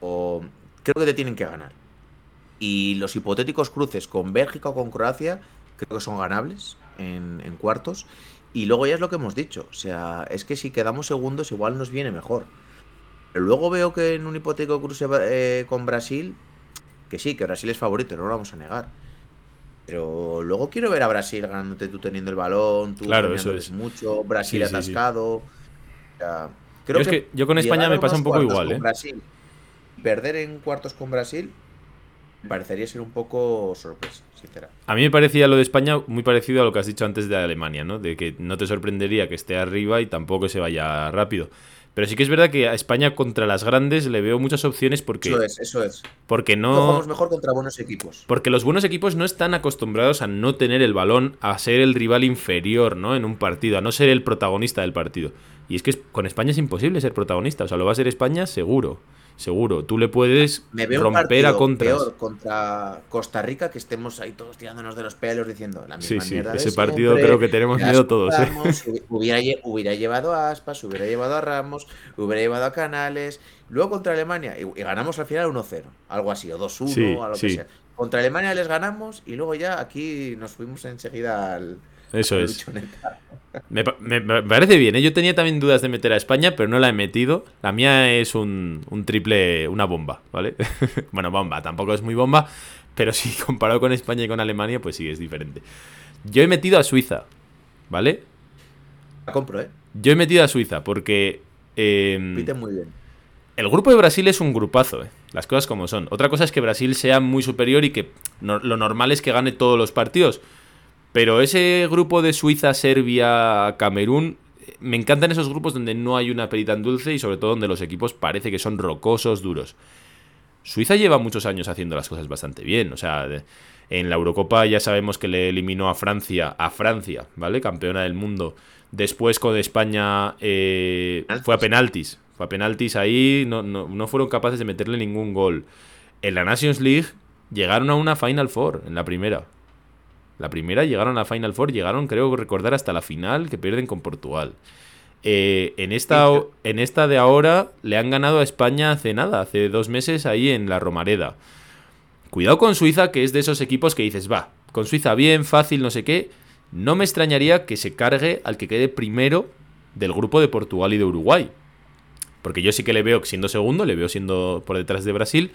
B: O creo que te tienen que ganar. Y los hipotéticos cruces con Bélgica o con Croacia creo que son ganables en, en cuartos. Y luego ya es lo que hemos dicho. O sea, es que si quedamos segundos igual nos viene mejor. Pero luego veo que en un hipotético cruce eh, con Brasil, que sí, que Brasil es favorito, no lo vamos a negar. Pero luego quiero ver a Brasil ganándote tú teniendo el balón, tú
A: claro, eso es
B: mucho, Brasil atascado.
A: creo que, yo con España me pasa un poco igual, ¿eh?
B: Brasil, perder en cuartos con Brasil me parecería ser un poco sorpresa, sincera.
A: A mí me parecía lo de España muy parecido a lo que has dicho antes de Alemania, ¿no? De que no te sorprendería que esté arriba y tampoco se vaya rápido. Pero sí que es verdad que a España contra las grandes le veo muchas opciones porque.
B: Eso es, eso es.
A: Porque no.
B: Jugamos mejor contra buenos equipos.
A: Porque los buenos equipos no están acostumbrados a no tener el balón, a ser el rival inferior, ¿no? En un partido, a no ser el protagonista del partido. Y es que con España es imposible ser protagonista. O sea, lo va a ser España seguro seguro. Tú le puedes
B: Me veo romper a contras. Peor contra Costa Rica que estemos ahí todos tirándonos de los pelos diciendo la misma
A: sí, sí. Ese partido creo que tenemos miedo todos. ¿eh?
B: hubiera, hubiera, llevado a Aspas, hubiera llevado a Ramos, hubiera llevado a Canales. Luego contra Alemania y, ganamos al final 1-0, algo así, o 2-1, algo que sea. Contra Alemania les ganamos y luego ya aquí nos fuimos enseguida al.
A: Eso es. Me, parece bien, ¿eh? yo tenía también dudas de meter a España, pero no la he metido. La mía es un, triple, una bomba, ¿vale? bueno, bomba, tampoco es muy bomba, pero sí, comparado con España y con Alemania, pues sí, es diferente. Yo he metido a Suiza, ¿vale?
B: La compro, ¿eh?
A: Yo he metido a Suiza porque... Eh,
B: muy bien.
A: El grupo de Brasil es un grupazo, ¿eh? Las cosas como son. Otra cosa es que Brasil sea muy superior y que lo normal es que gane todos los partidos. Pero ese grupo de Suiza, Serbia, Camerún, me encantan esos grupos donde no hay una perita tan dulce y sobre todo donde los equipos parece que son rocosos, duros. Suiza lleva muchos años haciendo las cosas bastante bien. O sea, en la Eurocopa ya sabemos que le eliminó a Francia, a Francia, ¿vale? Campeona del mundo. Después con España eh, fue a penaltis. Fue a penaltis ahí, no, no, fueron capaces de meterle ningún gol. En la Nations League llegaron a una Final Four, en la primera. La primera llegaron a Final Four, llegaron, creo recordar, hasta la final que pierden con Portugal. Eh, en, esta, en esta de ahora le han ganado a España hace nada, hace dos meses ahí en la Romareda. Cuidado con Suiza, que es de esos equipos que dices, va, con Suiza bien, fácil, no sé qué. No me extrañaría que se cargue al que quede primero del grupo de Portugal y de Uruguay. Porque yo sí que le veo siendo segundo, le veo siendo por detrás de Brasil.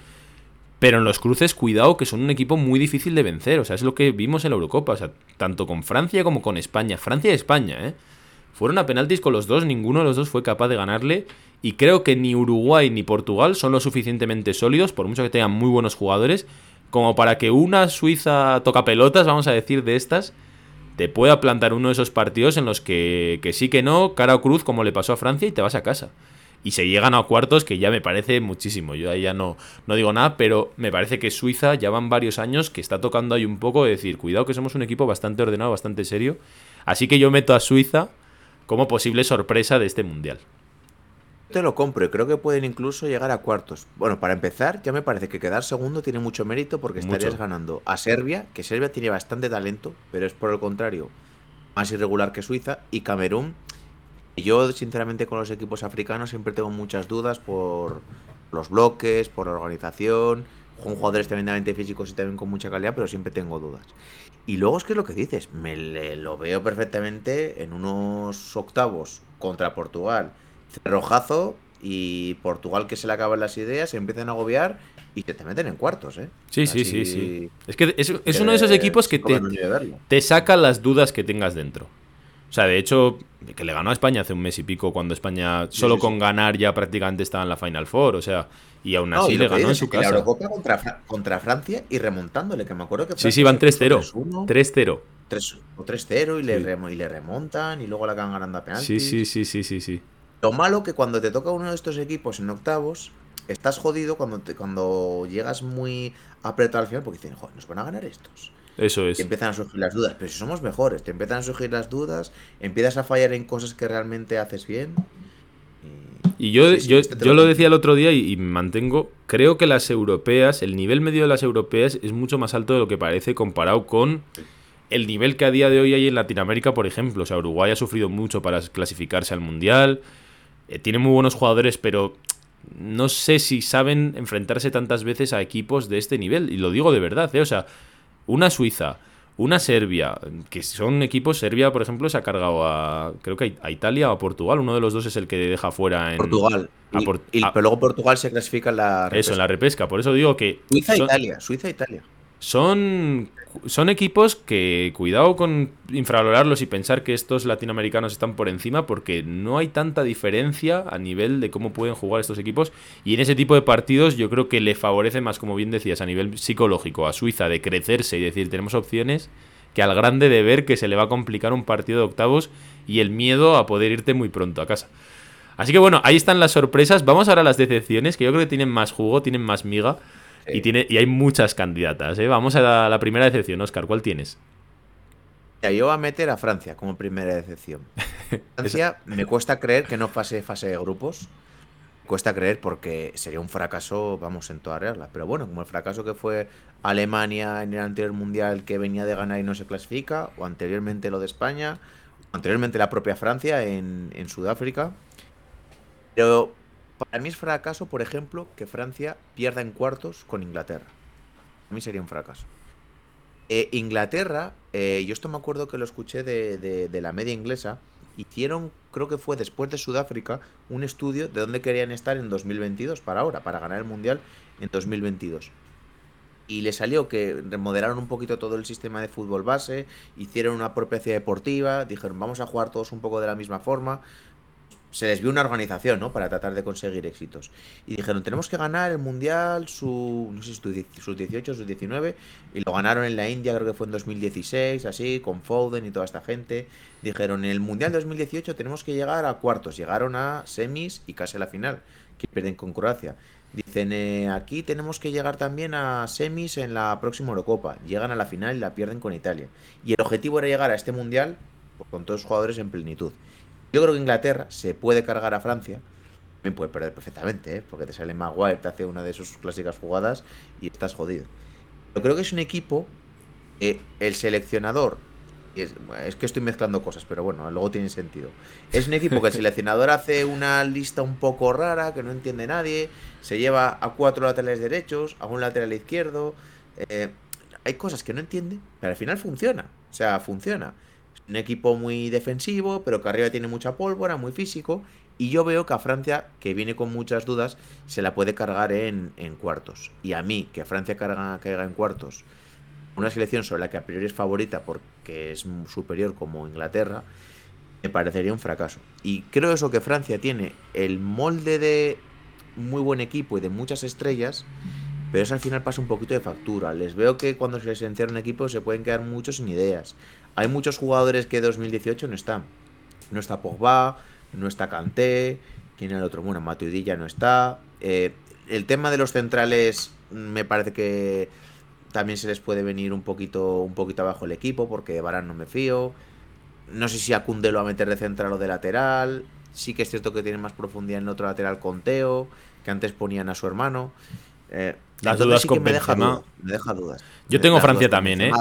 A: Pero en los cruces, cuidado, que son un equipo muy difícil de vencer. O sea, es lo que vimos en la Eurocopa. O sea, tanto con Francia como con España. Francia y España, ¿eh? Fueron a penaltis con los dos, ninguno de los dos fue capaz de ganarle. Y creo que ni Uruguay ni Portugal son lo suficientemente sólidos, por mucho que tengan muy buenos jugadores, como para que una Suiza toca pelotas, vamos a decir, de estas, te pueda plantar uno de esos partidos en los que, que sí que no, cara o cruz, como le pasó a Francia, y te vas a casa. Y se llegan a cuartos, que ya me parece muchísimo. Yo ahí ya no, no digo nada, pero me parece que Suiza ya van varios años que está tocando ahí un poco de decir, cuidado que somos un equipo bastante ordenado, bastante serio. Así que yo meto a Suiza como posible sorpresa de este mundial
B: te lo compro y creo que pueden incluso llegar a cuartos. Bueno, para empezar, ya me parece que quedar segundo tiene mucho mérito porque estarías ganando a Serbia, que Serbia tiene bastante talento, pero es por el contrario más irregular que Suiza, y Camerún. Yo, sinceramente, con los equipos africanos siempre tengo muchas dudas por los bloques, por la organización. Con jugadores tremendamente físicos y también con mucha calidad, pero siempre tengo dudas. Y luego es que es lo que dices, me lo veo perfectamente en unos octavos contra Portugal rojazo y Portugal que se le acaban las ideas, se empiezan a agobiar y te, te meten en cuartos, ¿eh?
A: Sí, sí, sí, sí. Es que es, uno de esos equipos que te, te saca las dudas que tengas dentro. O sea, de hecho, que le ganó a España hace un mes y pico, cuando España solo con ganar ya prácticamente estaba en la Final Four, o sea, y aún así le ganó en su casa. La
B: Eurocopa contra, contra, Francia y remontándole, que me acuerdo que
A: Sí, sí, van 3-0. 3-0.
B: O 3-0 y, le y le remontan y luego la acaban ganando a penaltis.
A: Sí, sí, sí, sí, sí, sí.
B: Lo malo que cuando te toca uno de estos equipos en octavos, estás jodido cuando, te, cuando llegas muy apretado al final porque dicen, joder, nos van a ganar estos.
A: Eso es.
B: Y empiezan a surgir las dudas. Pero si somos mejores, te empiezan a surgir las dudas, empiezas a fallar en cosas que realmente haces bien.
A: Y, yo, yo, este yo lo decía el otro día y, mantengo. Creo que las europeas, el nivel medio de las europeas es mucho más alto de lo que parece comparado con el nivel que a día de hoy hay en Latinoamérica, por ejemplo. O sea, Uruguay ha sufrido mucho para clasificarse al mundial. Eh, tiene muy buenos jugadores, pero no sé si saben enfrentarse tantas veces a equipos de este nivel. Y lo digo de verdad, ¿eh? O sea, una Suiza, una Serbia, que son equipos, Serbia, por ejemplo, se ha cargado a, creo que a Italia o a Portugal, uno de los dos es el que deja fuera en...
B: Portugal. pero luego Portugal se clasifica en la
A: repesca. Eso, en la repesca, por eso digo que...
B: Suiza-Italia, Suiza-Italia.
A: Son son equipos que cuidado con infravalorarlos y pensar que estos latinoamericanos están por encima porque no hay tanta diferencia a nivel de cómo pueden jugar estos equipos y en ese tipo de partidos yo creo que le favorece más, como bien decías, a nivel psicológico a Suiza de crecerse y decir tenemos opciones que al grande de ver que se le va a complicar un partido de octavos y el miedo a poder irte muy pronto a casa. Así que bueno, ahí están las sorpresas. Vamos ahora a las decepciones, que yo creo que tienen más jugo, tienen más miga. Y, tiene, y hay muchas candidatas. ¿eh? Vamos a la, primera decepción, Oscar. ¿Cuál tienes?
B: yo voy a meter a Francia como primera decepción. Francia me cuesta creer que no pase fase de grupos. Me cuesta creer porque sería un fracaso, vamos, en toda regla. Pero bueno, como el fracaso que fue Alemania en el anterior mundial que venía de ganar y no se clasifica, o anteriormente lo de España, o anteriormente la propia Francia en, en Sudáfrica. Pero para mí es fracaso, por ejemplo, que Francia pierda en cuartos con Inglaterra. A mí sería un fracaso. Eh, Inglaterra, eh, yo esto me acuerdo que lo escuché de, la media inglesa, hicieron, creo que fue después de Sudáfrica, un estudio de dónde querían estar en 2022 para ahora, para ganar el Mundial en 2022. y le salió que remodelaron un poquito todo el sistema de fútbol base, hicieron una propia deportiva, dijeron vamos a jugar todos un poco de la misma forma. Se les vio una organización, ¿no? Para tratar de conseguir éxitos. Y dijeron, tenemos que ganar el Mundial, su, no sé, sus 18, sus 19, y lo ganaron en la India, creo que fue en 2016, así, con Foden y toda esta gente. Dijeron, en el Mundial 2018 tenemos que llegar a cuartos. Llegaron a semis y casi a la final, que pierden con Croacia. Dicen, eh, aquí tenemos que llegar también a semis en la próxima Eurocopa. Llegan a la final y la pierden con Italia. Y el objetivo era llegar a este mundial pues, con todos los jugadores en plenitud. Yo creo que Inglaterra se puede cargar a Francia. También puede perder perfectamente, ¿eh? porque te sale Maguire, te hace una de sus clásicas jugadas y estás jodido. Yo creo que es un equipo, eh, el seleccionador es, que estoy mezclando cosas, pero bueno, luego tiene sentido. Es un equipo que el seleccionador hace una lista un poco rara, que no entiende nadie, se lleva a cuatro laterales derechos, a un lateral izquierdo. Eh, hay cosas que no entiende, pero al final funciona. O sea, funciona. Un equipo muy defensivo, pero que arriba tiene mucha pólvora, muy físico. Y yo veo que a Francia, que viene con muchas dudas, se la puede cargar en, cuartos. Y a mí, que Francia carga, caiga en cuartos una selección sobre la que a priori es favorita porque es superior como Inglaterra, me parecería un fracaso. Y creo eso que Francia tiene el molde de muy buen equipo y de muchas estrellas, pero eso al final pasa un poquito de factura. Les veo que cuando se les encierra un equipo se pueden quedar muchos sin ideas. Hay muchos jugadores que 2018 no están. No está Pogba, no está Kanté, ¿quién es el otro? Bueno, Matuidi no está. Eh, el tema de los centrales me parece que también se les puede venir un poquito, un poquito abajo el equipo, porque Barán no me fío. No sé si a lo va a meter de central o de lateral. Sí que es cierto que tiene más profundidad en el otro lateral con Teo, que antes ponían a su hermano.
A: Eh, Las dudas con
B: me deja, me deja dudas.
A: Yo tengo Francia también, ¿eh?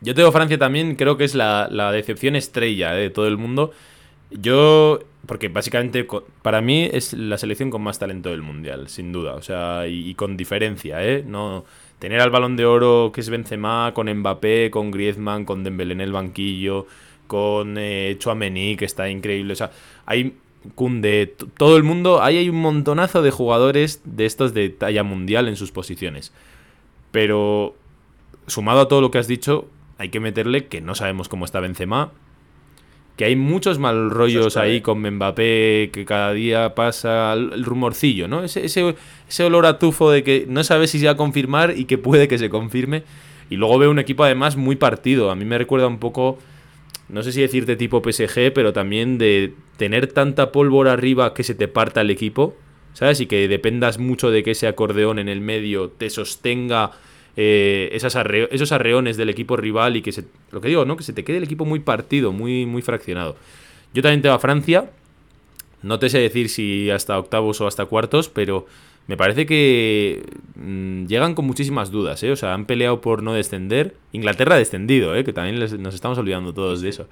A: Yo tengo Francia también, creo que es la, decepción estrella eh, de todo el mundo. Yo, porque básicamente para mí es la selección con más talento del mundial, sin duda. O sea, y, y con diferencia, ¿eh? No, tener al balón de oro que es Benzema, con Mbappé, con Griezmann, con Dembélé en el banquillo, con eh, Chouameni, que está increíble. O sea, hay Kunde, todo el mundo, ahí hay un montonazo de jugadores de estos de talla mundial en sus posiciones. Pero sumado a todo lo que has dicho, hay que meterle que no sabemos cómo está Benzema, que hay muchos mal rollos ahí con Mbappé, que cada día pasa el rumorcillo, ¿no? Ese, ese, olor a tufo de que no sabes si se va a confirmar y que puede que se confirme. Y luego veo un equipo además muy partido. A mí me recuerda un poco, no sé si decirte tipo PSG, pero también de tener tanta pólvora arriba que se te parta el equipo, ¿sabes? Y que dependas mucho de que ese acordeón en el medio te sostenga eh, esos arreones del equipo rival y que se, lo que digo, ¿no? Que se te quede el equipo muy partido, muy, muy fraccionado. Yo también tengo a Francia. No te sé decir si hasta octavos o hasta cuartos, pero me parece que mm, llegan con muchísimas dudas, ¿eh? O sea, han peleado por no descender. Inglaterra ha descendido, ¿eh? Que también nos estamos olvidando todos de eso.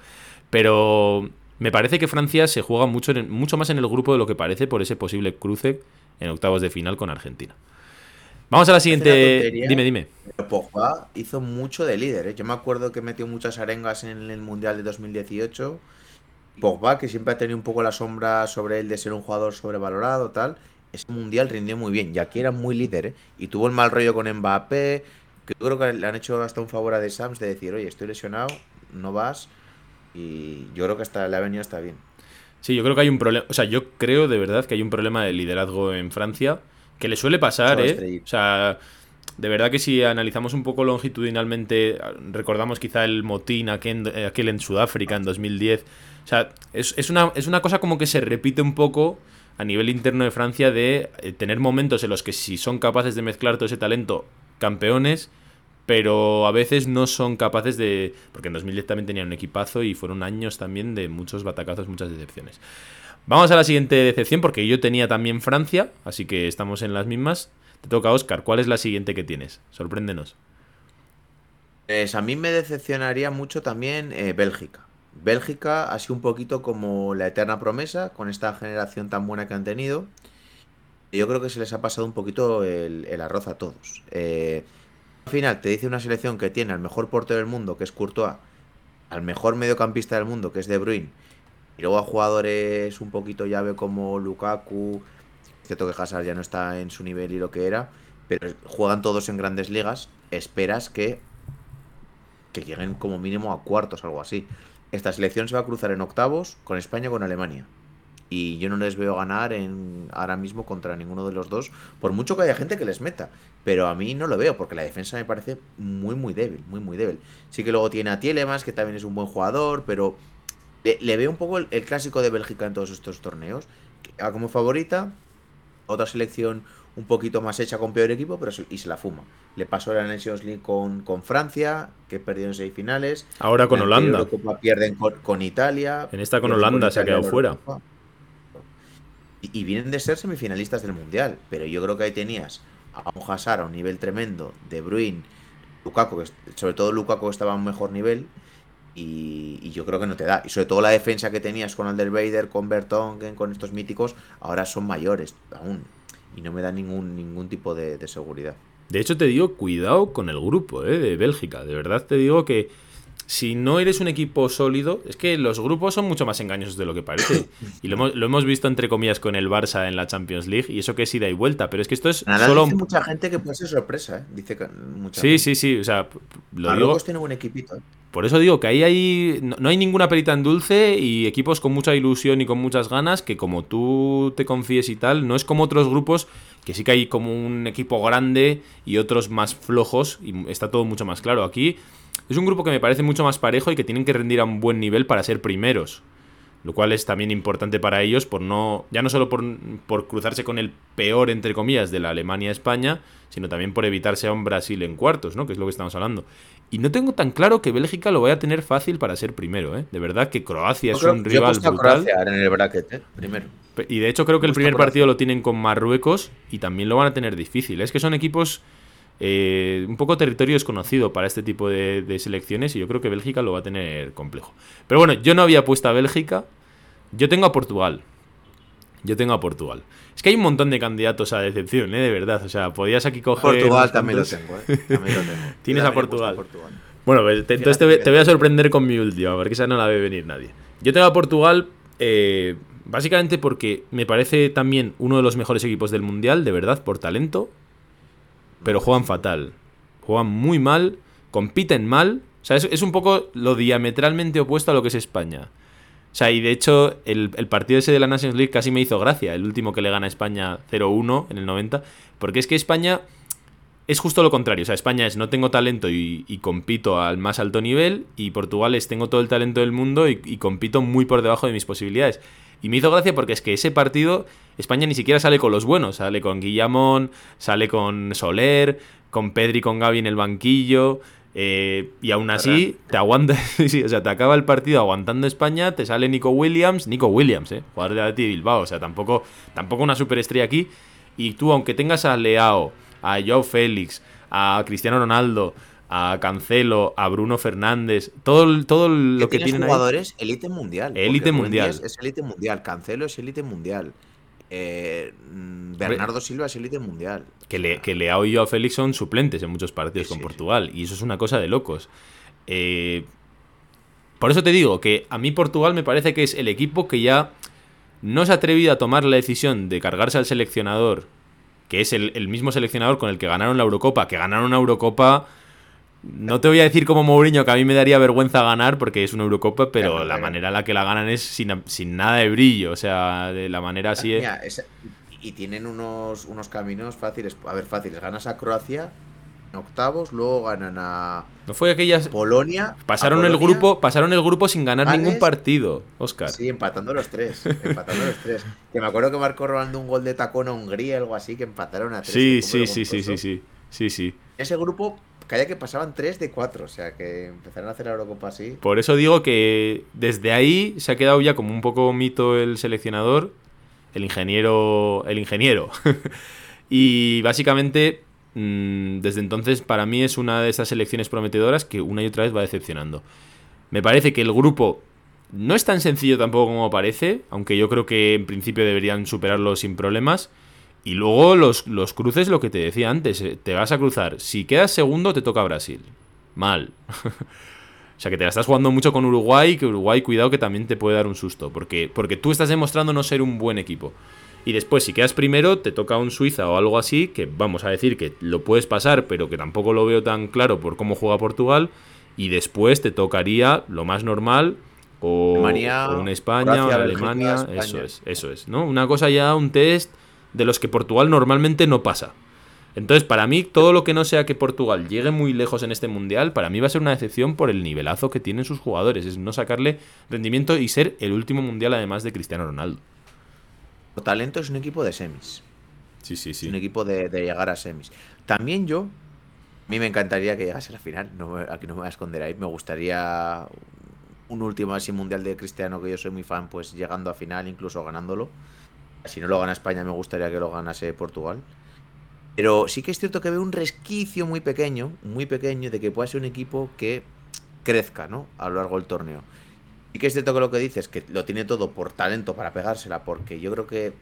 A: Pero me parece que Francia se juega mucho, mucho más en el grupo de lo que parece por ese posible cruce en octavos de final con Argentina. Vamos a la siguiente. Dime, dime.
B: Pogba hizo mucho de líder. ¿eh? Yo me acuerdo que metió muchas arengas en el Mundial de 2018. Pogba, que siempre ha tenido un poco la sombra sobre él de ser un jugador sobrevalorado, tal. Ese Mundial rindió muy bien. Y aquí era muy líder. ¿eh? Y tuvo el mal rollo con Mbappé. Que yo creo que le han hecho hasta un favor a De Sams de decir, oye, estoy lesionado, no vas. Y yo creo que hasta le ha venido hasta bien.
A: Sí, yo creo que hay un problema. O sea, yo creo de verdad que hay un problema de liderazgo en Francia que le suele pasar, ¿eh? O sea, de verdad que si analizamos un poco longitudinalmente, recordamos quizá el motín aquel, en Sudáfrica en 2010. O sea, es, una, es una cosa como que se repite un poco a nivel interno de Francia de eh, tener momentos en los que si son capaces de mezclar todo ese talento, campeones, pero a veces no son capaces de... Porque en 2010 también tenían un equipazo y fueron años también de muchos batacazos, muchas decepciones. Vamos a la siguiente decepción porque yo tenía también Francia, así que estamos en las mismas. Te toca, Oscar. ¿Cuál es la siguiente que tienes? Sorpréndenos.
B: Pues a mí me decepcionaría mucho también eh, Bélgica. Bélgica ha sido un poquito como la eterna promesa con esta generación tan buena que han tenido. Yo creo que se les ha pasado un poquito el, arroz a todos. Eh, al final te dice una selección que tiene al mejor portero del mundo, que es Courtois, al mejor mediocampista del mundo, que es De Bruyne, y luego a jugadores un poquito llave como Lukaku, cierto que Hazard ya no está en su nivel y lo que era, pero juegan todos en grandes ligas, esperas que, que lleguen como mínimo a cuartos, algo así. Esta selección se va a cruzar en octavos con España con Alemania. Y yo no les veo ganar en, ahora mismo contra ninguno de los dos, por mucho que haya gente que les meta. Pero a mí no lo veo, porque la defensa me parece muy, muy débil, muy, muy débil. Sí que luego tiene a Tielemas, que también es un buen jugador, pero le, veo un poco el, clásico de Bélgica en todos estos torneos. como favorita, otra selección un poquito más hecha con peor equipo, pero y se la fuma. Le pasó la Nations League con, con Francia, que perdió en finales
A: Ahora con Holanda.
B: pierden con, Italia.
A: En esta con Holanda se ha quedado fuera.
B: Y, y, vienen de ser semifinalistas del Mundial, pero yo creo que ahí tenías a un Hazard a un nivel tremendo, De Bruyne, Lukaku, sobre todo Lukaku estaba a un mejor nivel, y, yo creo que no te da. Y sobre todo la defensa que tenías con Alderweider, con Bertongen, con estos míticos, ahora son mayores aún. Y no me da ningún, ningún tipo de, seguridad.
A: De hecho, te digo, cuidado con el grupo ¿eh? de Bélgica. De verdad te digo que si no eres un equipo sólido, es que los grupos son mucho más engañosos de lo que parece. Y lo hemos, visto, entre comillas, con el Barça en la Champions League, y eso que es ida y vuelta, pero es que esto es solo.
B: Dice mucha gente que puede ser sorpresa, ¿eh? Dice que mucha
A: Sí, sí, sí. O sea,
B: lo digo. tiene un equipito. ¿eh?
A: Por eso digo que ahí hay, no, hay ninguna perita en dulce y equipos con mucha ilusión y con muchas ganas que como tú te confíes y tal, no es como otros grupos que sí que hay como un equipo grande y otros más flojos y está todo mucho más claro. Aquí es un grupo que me parece mucho más parejo y que tienen que rendir a un buen nivel para ser primeros. Lo cual es también importante para ellos por no. Ya no solo por, por cruzarse con el peor, entre comillas, de la Alemania-España, sino también por evitarse a un Brasil en cuartos, ¿no? Que es lo que estamos hablando. Y no tengo tan claro que Bélgica lo vaya a tener fácil para ser primero, ¿eh? De verdad que Croacia es un rival brutal.
B: en el bracket, ¿eh? Primero.
A: Y de hecho creo que el primer partido lo tienen con Marruecos y también lo van a tener difícil. Es que son equipos eh, un poco territorio desconocido para este tipo de, selecciones y yo creo que Bélgica lo va a tener complejo. Pero bueno, yo no había puesto a Bélgica, yo tengo a Portugal. Yo tengo a Portugal. Es que hay un montón de candidatos a decepción, ¿eh? De verdad. O sea, podías aquí coger.
B: Portugal también lo tengo, ¿eh? También lo tengo.
A: Tienes a Portugal. Bueno, pues, entonces te, voy a sorprender con mi última, porque esa no la ve venir nadie. Yo tengo a Portugal, eh, básicamente porque me parece también uno de los mejores equipos del mundial, de verdad, por talento pero juegan fatal. Juegan muy mal, compiten mal. O sea, es, un poco lo diametralmente opuesto a lo que es España. O sea, y de hecho, el, partido ese de la Nations League casi me hizo gracia, el último que le gana a España 0-1 en el 90, porque es que España es justo lo contrario. O sea, España es no tengo talento y, compito al más alto nivel, y Portugal es tengo todo el talento del mundo y, y compito muy por debajo de mis posibilidades. Y me hizo gracia porque es que ese partido España ni siquiera sale con los buenos, sale con Guillamón, sale con Soler, con Pedri con Gaby en el banquillo. Eh, y aún así, te aguanta, o sea, te acaba el partido aguantando España, te sale Nico Williams, Nico Williams, eh, jugador de Atleti Bilbao, o sea, tampoco, tampoco una superestrella aquí. Y tú, aunque tengas a Leao, a Joao Félix, a Cristiano Ronaldo, a Cancelo, a Bruno Fernández, todo, todo lo que tienen
B: jugadores élite mundial.
A: Élite mundial.
B: Es élite mundial. Cancelo es élite mundial. Eh, Bernardo Silva es élite mundial.
A: Que, le, que Leao y a Félix son suplentes en muchos partidos con Portugal. Y eso es una cosa de locos. Eh, por eso te digo que a mí Portugal me parece que es el equipo que ya no se ha atrevido a tomar la decisión de cargarse al seleccionador, que es el, el mismo seleccionador con el que ganaron la Eurocopa, que ganaron la Eurocopa no te voy a decir como Mourinho que a mí me daría vergüenza ganar porque es una Eurocopa, pero la manera en la que la ganan es sin, nada de brillo. O sea, de la manera así
B: es... Y tienen unos, unos caminos fáciles. A ver, fáciles. Ganas a Croacia en octavos, luego ganan a.
A: No fue aquellas.
B: Polonia.
A: Pasaron el grupo, pasaron el grupo sin ganar ningún partido, Oscar.
B: Sí, empatando los tres. empatando los tres. Que me acuerdo que marcó robando un gol de tacón a Hungría, algo así, que empataron a tres.
A: Sí, sí, sí, sí, sí, sí. Sí, sí.
B: Ese grupo Calla que pasaban 3 de 4, o sea que empezaron a hacer la así.
A: Por eso digo que desde ahí se ha quedado ya como un poco mito el seleccionador, el ingeniero, el ingeniero. y básicamente mm, desde entonces para mí es una de esas selecciones prometedoras que una y otra vez va decepcionando. Me parece que el grupo no es tan sencillo tampoco como parece, aunque yo creo que en principio deberían superarlo sin problemas. Y luego los, cruces, lo que te decía antes, eh, te vas a cruzar. Si quedas segundo, te toca Brasil. Mal. o sea que te la estás jugando mucho con Uruguay, que Uruguay, cuidado que también te puede dar un susto. Porque, porque tú estás demostrando no ser un buen equipo. Y después, si quedas primero, te toca un Suiza o algo así, que vamos a decir que lo puedes pasar, pero que tampoco lo veo tan claro por cómo juega Portugal. Y después te tocaría lo más normal, o, una España, o una Alemania, eso es, eso es, ¿no? Una cosa ya, un test de los que Portugal normalmente no pasa. Entonces, para mí, todo lo que no sea que Portugal llegue muy lejos en este mundial, para mí va a ser una decepción por el nivelazo que tienen sus jugadores. Es no sacarle rendimiento y ser el último mundial, además de Cristiano Ronaldo.
B: Por talento es un equipo de semis.
A: Sí, sí, sí.
B: Es un equipo de, llegar a semis. También yo, a mí me encantaría que llegase a la final. No, aquí no me voy a esconder ahí. Me gustaría un último así mundial de Cristiano, que yo soy muy fan, pues llegando a final, incluso ganándolo. Si no lo gana España, me gustaría que lo ganase Portugal. Pero sí que es cierto que veo un resquicio muy pequeño, muy pequeño, de que pueda ser un equipo que crezca, ¿no? A lo largo del torneo. Y que es cierto que lo que dices, que lo tiene todo por talento para pegársela, porque yo creo que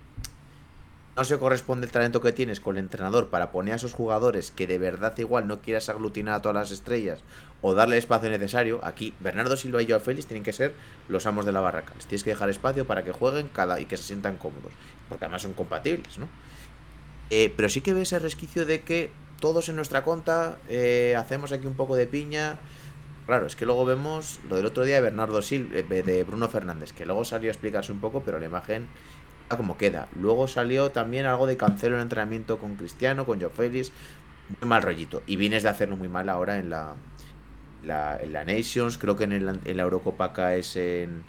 B: no se corresponde el talento que tienes con el entrenador para poner a esos jugadores que de verdad igual no quieras aglutinar a todas las estrellas o darle el espacio necesario. Aquí Bernardo Silva y Joao Félix tienen que ser los amos de la barraca. Les tienes que dejar espacio para que jueguen cada y que se sientan cómodos, porque además son compatibles, ¿no? Eh, pero sí que ve ese resquicio de que todos en nuestra conta eh, hacemos aquí un poco de piña. Claro, es que luego vemos lo del otro día de Bernardo Silva, eh, de Bruno Fernández, que luego salió a explicarse un poco, pero la imagen como queda. Luego salió también algo de cancelo en entrenamiento con Cristiano, con Joe Félix, muy mal rollito. Y vienes de hacerlo muy mal ahora en la, en la Nations, creo que en, el, en la Eurocopa caes en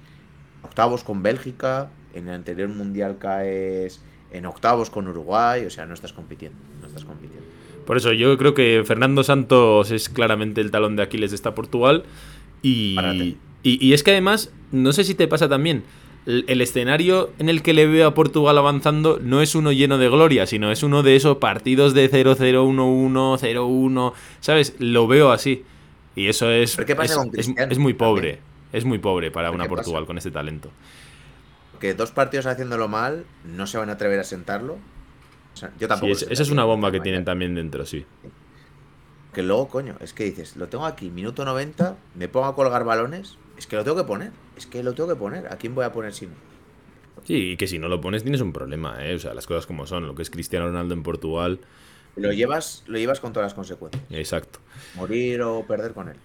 B: octavos con Bélgica, en el anterior mundial caes en octavos con Uruguay, o sea, no estás compitiendo, no estás compitiendo.
A: Por eso yo creo que Fernando Santos es claramente el talón de Aquiles de esta Portugal y, y, es que además, no sé si te pasa también, el, escenario en el que le veo a Portugal avanzando no es uno lleno de gloria, sino es uno de esos partidos de 0-0, 1-1, 0-1, ¿sabes? Lo veo así. Y eso es, es, muy pobre. Es muy pobre para una Portugal con este talento
B: que dos partidos haciéndolo mal no se van a atrever a sentarlo. yo tampoco.
A: esa es una bomba que tienen también dentro, sí.
B: Que luego, coño, es que dices, lo tengo aquí, minuto 90, me pongo a colgar balones, es que lo tengo que poner, es que lo tengo que poner. ¿A quién voy a poner si no?
A: Sí, y que si no lo pones tienes un problema, ¿eh? O sea, las cosas como son, lo que es Cristiano Ronaldo en Portugal.
B: Lo llevas, lo llevas con todas las consecuencias.
A: Exacto.
B: Morir o perder con él.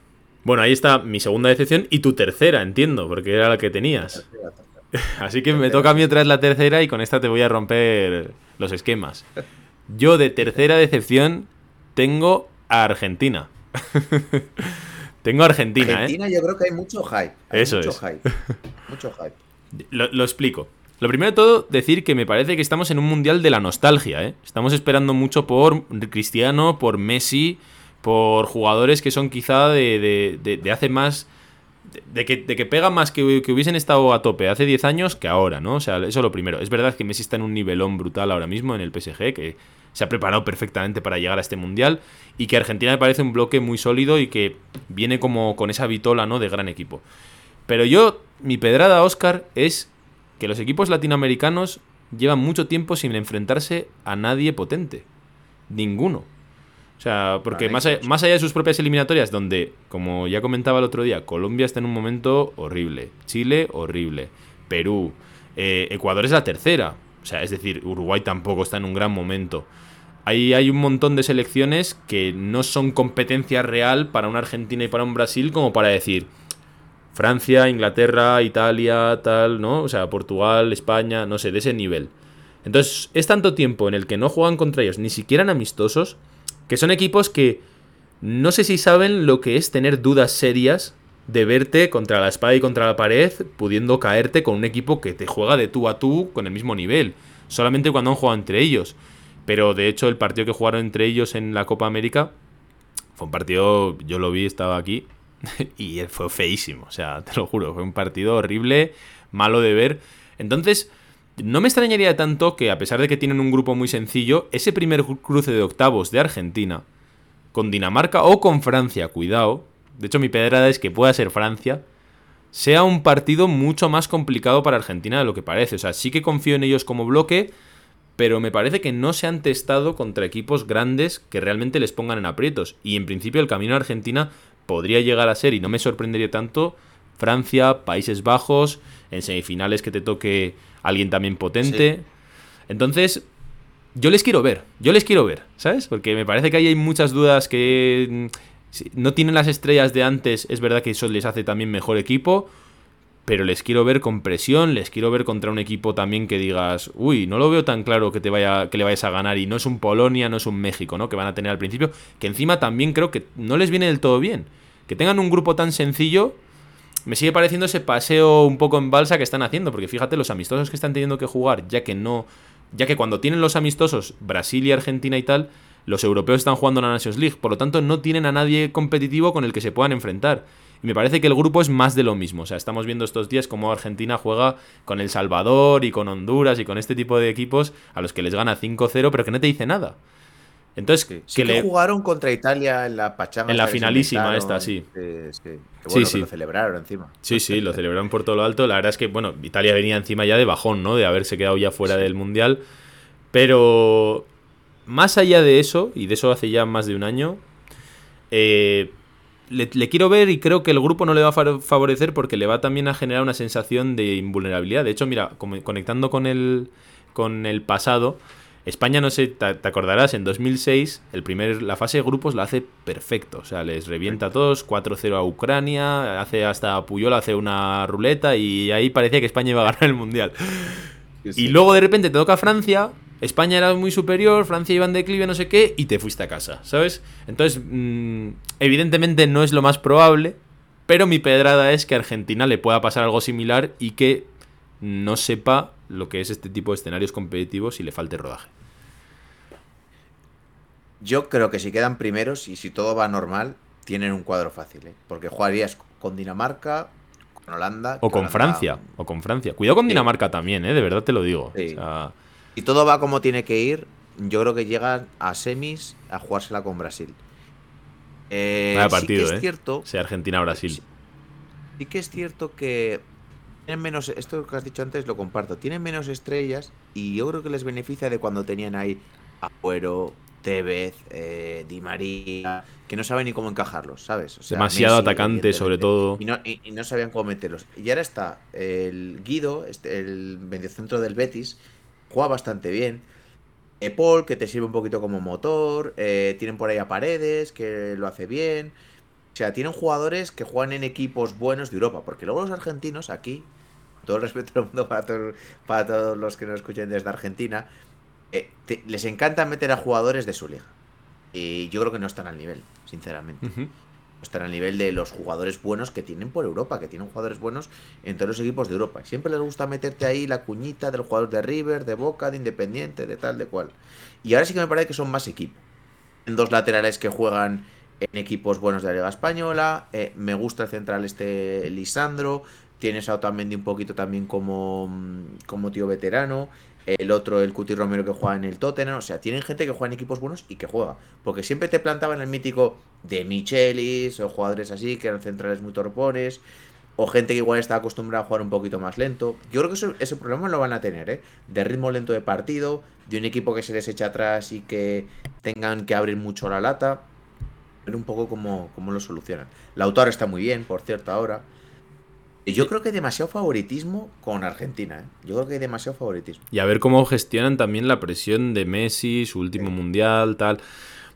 A: Bueno, ahí está mi segunda decepción y tu tercera, entiendo, porque era la que tenías. Así que me toca a mí otra vez la tercera y con esta te voy a romper los esquemas. Yo de tercera decepción tengo a Argentina. tengo Argentina,
B: ¿eh? Argentina yo creo que hay mucho hype.
A: Eso
B: mucho
A: es.
B: Hype. Mucho hype.
A: Lo, lo, explico. Lo primero de todo, decir que me parece que estamos en un mundial de la nostalgia, ¿eh? Estamos esperando mucho por Cristiano, por Messi, por jugadores que son quizá de, de, de hace más de que, de que pega más que, hubiesen estado a tope hace 10 años que ahora, ¿no? O sea, eso es lo primero. Es verdad que Messi está en un nivelón brutal ahora mismo en el PSG, que se ha preparado perfectamente para llegar a este mundial y que Argentina me parece un bloque muy sólido y que viene como con esa vitola, ¿no? De gran equipo. Pero yo, mi pedrada, Oscar, es que los equipos latinoamericanos llevan mucho tiempo sin enfrentarse a nadie potente. Ninguno. O sea, porque más allá, más allá, de sus propias eliminatorias, donde, como ya comentaba el otro día, Colombia está en un momento horrible, Chile horrible, Perú, eh, Ecuador es la tercera, o sea, es decir, Uruguay tampoco está en un gran momento. Ahí hay un montón de selecciones que no son competencia real para una Argentina y para un Brasil como para decir Francia, Inglaterra, Italia, tal, ¿no? O sea, Portugal, España, no sé, de ese nivel. Entonces, es tanto tiempo en el que no juegan contra ellos, ni siquiera en amistosos, que son equipos que no sé si saben lo que es tener dudas serias de verte contra la espada y contra la pared, pudiendo caerte con un equipo que te juega de tú a tú con el mismo nivel. Solamente cuando han jugado entre ellos. Pero de hecho, el partido que jugaron entre ellos en la Copa América fue un partido, yo lo vi, estaba aquí, y fue feísimo. O sea, te lo juro, fue un partido horrible, malo de ver. Entonces, no me extrañaría tanto que, a pesar de que tienen un grupo muy sencillo, ese primer cruce de octavos de Argentina, con Dinamarca o con Francia, cuidado, de hecho mi pedrada es que pueda ser Francia, sea un partido mucho más complicado para Argentina de lo que parece. O sea, sí que confío en ellos como bloque, pero me parece que no se han testado contra equipos grandes que realmente les pongan en aprietos. Y en principio el camino a Argentina podría llegar a ser, y no me sorprendería tanto, Francia, Países Bajos, en semifinales que te toque alguien también potente. Entonces, yo les quiero ver, yo les quiero ver, ¿sabes? Porque me parece que ahí hay muchas dudas que mm, no tienen las estrellas de antes, es verdad que eso les hace también mejor equipo, pero les quiero ver con presión, les quiero ver contra un equipo también que digas, uy, no lo veo tan claro que te vaya que le vayas a ganar y no es un Polonia, no es un México, ¿no? Que van a tener al principio, que encima también creo que no les viene del todo bien. Que tengan un grupo tan sencillo, me sigue pareciendo ese paseo un poco en balsa que están haciendo, porque fíjate los amistosos que están teniendo que jugar, ya que no ya que cuando tienen los amistosos Brasil y Argentina y tal, los europeos están jugando la Nations League, por lo tanto no tienen a nadie competitivo con el que se puedan enfrentar. Y me parece que el grupo es más de lo mismo. O sea, estamos viendo estos días cómo Argentina juega con El Salvador y con Honduras y con este tipo de equipos a los que les gana 5-0, pero que no te dice nada. Entonces,
B: que, le... jugaron contra Italia en la pachanga.
A: En la finalísima esta, sí.
B: Sí, sí. lo celebraron encima.
A: Sí, sí, lo celebraron por todo lo alto. La verdad es que, bueno, Italia venía encima ya de bajón, ¿no? De haberse quedado ya fuera del Mundial. Pero más allá de eso, y de eso hace ya más de un año, eh, le, quiero ver y creo que el grupo no le va a favorecer porque le va también a generar una sensación de invulnerabilidad. De hecho, mira, conectando con el, con el pasado, España, no sé, te, acordarás, en 2006 el primer, la fase de grupos la hace perfecto. O sea, les revienta a todos, 4-0 a Ucrania, hace hasta Puyol, hace una ruleta y ahí parecía que España iba a ganar el Mundial. Y luego de repente te toca Francia, España era muy superior, Francia iba en declive, no sé qué, y te fuiste a casa, ¿sabes? Entonces, mm, evidentemente no es lo más probable, pero mi pedrada es que a Argentina le pueda pasar algo similar y que no sepa lo que es este tipo de escenarios competitivos y le falte rodaje.
B: Yo creo que si quedan primeros y si todo va normal, tienen un cuadro fácil, ¿eh? porque jugarías con Dinamarca, con Holanda.
A: O con Francia, o con Francia. Cuidado con Dinamarca también, ¿eh? de verdad te lo digo.
B: Si todo va como tiene que ir, yo creo que llegan a semis a jugársela con Brasil.
A: Eh, partido, es ¿eh? cierto. Sea Argentina-Brasil.
B: sí que es cierto que tienen menos, esto que has dicho antes lo comparto, tienen menos estrellas y yo creo que les beneficia de cuando tenían ahí Agüero, Tevez, eh, Di María, que no saben ni cómo encajarlos, ¿sabes?
A: Demasiado atacante sobre todo.
B: Y no, y, no, sabían cómo meterlos. Y ahora está el Guido, este, el mediocentro del Betis, juega bastante bien. Paul, que te sirve un poquito como motor. Eh, tienen por ahí a Paredes, que lo hace bien. O sea, tienen jugadores que juegan en equipos buenos de Europa. Porque luego los argentinos aquí, todo el respeto del mundo para, para todos los que nos escuchen desde Argentina, eh, les encanta meter a jugadores de su liga. Y yo creo que no están al nivel, sinceramente. No están al nivel de los jugadores buenos que tienen por Europa, que tienen jugadores buenos en todos los equipos de Europa. Siempre les gusta meterte ahí la cuñita del jugador de River, de Boca, de Independiente, de tal, de cual. Y ahora sí que me parece que son más equipos. En dos laterales que juegan en equipos buenos de la Liga Española. Eh, me gusta el central este Lisandro. Tienes a Otamendi un poquito también como, mm, como tío veterano. El otro, el Cuti Romero que juega en el Tottenham. O sea, tienen gente que juega en equipos buenos y que juega. Porque siempre te plantaban el mítico de Michelis o jugadores así, que eran centrales muy torpones. O gente que igual está acostumbrada a jugar un poquito más lento. Yo creo que ese problema lo van a tener, ¿eh? De ritmo lento de partido, de un equipo que se les echa atrás y que tengan que abrir mucho la lata. Ver un poco cómo, cómo lo solucionan. Lautaro está muy bien, por cierto, ahora. Yo creo que hay demasiado favoritismo con Argentina. ¿eh? Yo creo que hay demasiado favoritismo.
A: Y a ver cómo gestionan también la presión de Messi, su último mundial, tal.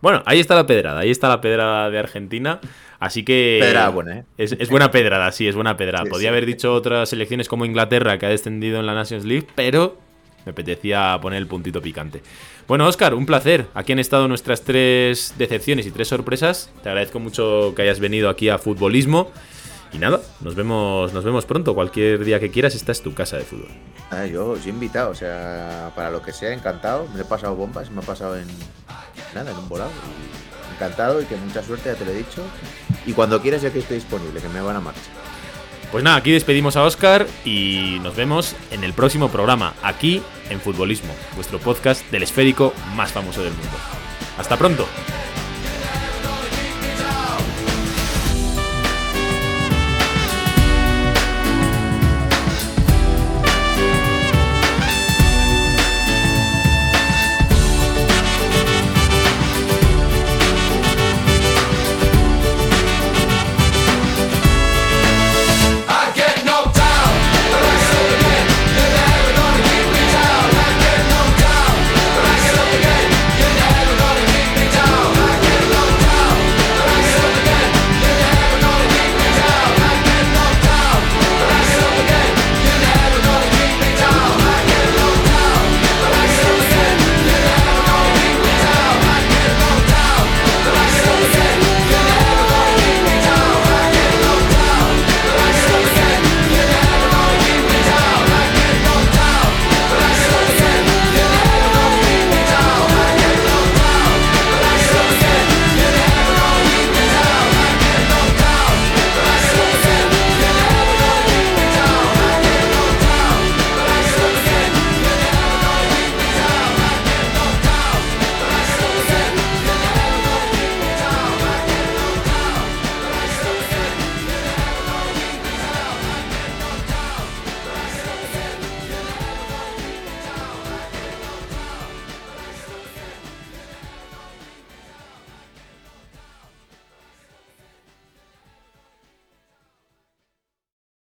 A: Bueno, ahí está la pedrada, ahí está la pedrada de Argentina. Así que.
B: Pedrada buena, ¿eh?
A: Es, buena pedrada, sí, es buena pedrada. Podía haber dicho otras selecciones como Inglaterra, que ha descendido en la Nations League, pero me apetecía poner el puntito picante. Bueno, Oscar, un placer. Aquí han estado nuestras tres decepciones y tres sorpresas. Te agradezco mucho que hayas venido aquí a Futbolismo. Y nada, nos vemos, nos vemos pronto. Cualquier día que quieras, esta es tu casa de fútbol.
B: Ah, yo os he invitado, o sea, para lo que sea, encantado. Me he pasado bombas, me ha pasado en nada, en un volado. encantado y que mucha suerte, ya te lo he dicho. Y cuando quieras, ya que estoy disponible, que me van a marcha.
A: Pues nada, aquí despedimos a Oscar y nos vemos en el próximo programa, aquí en Futbolismo, vuestro podcast del esférico más famoso del mundo. Hasta pronto.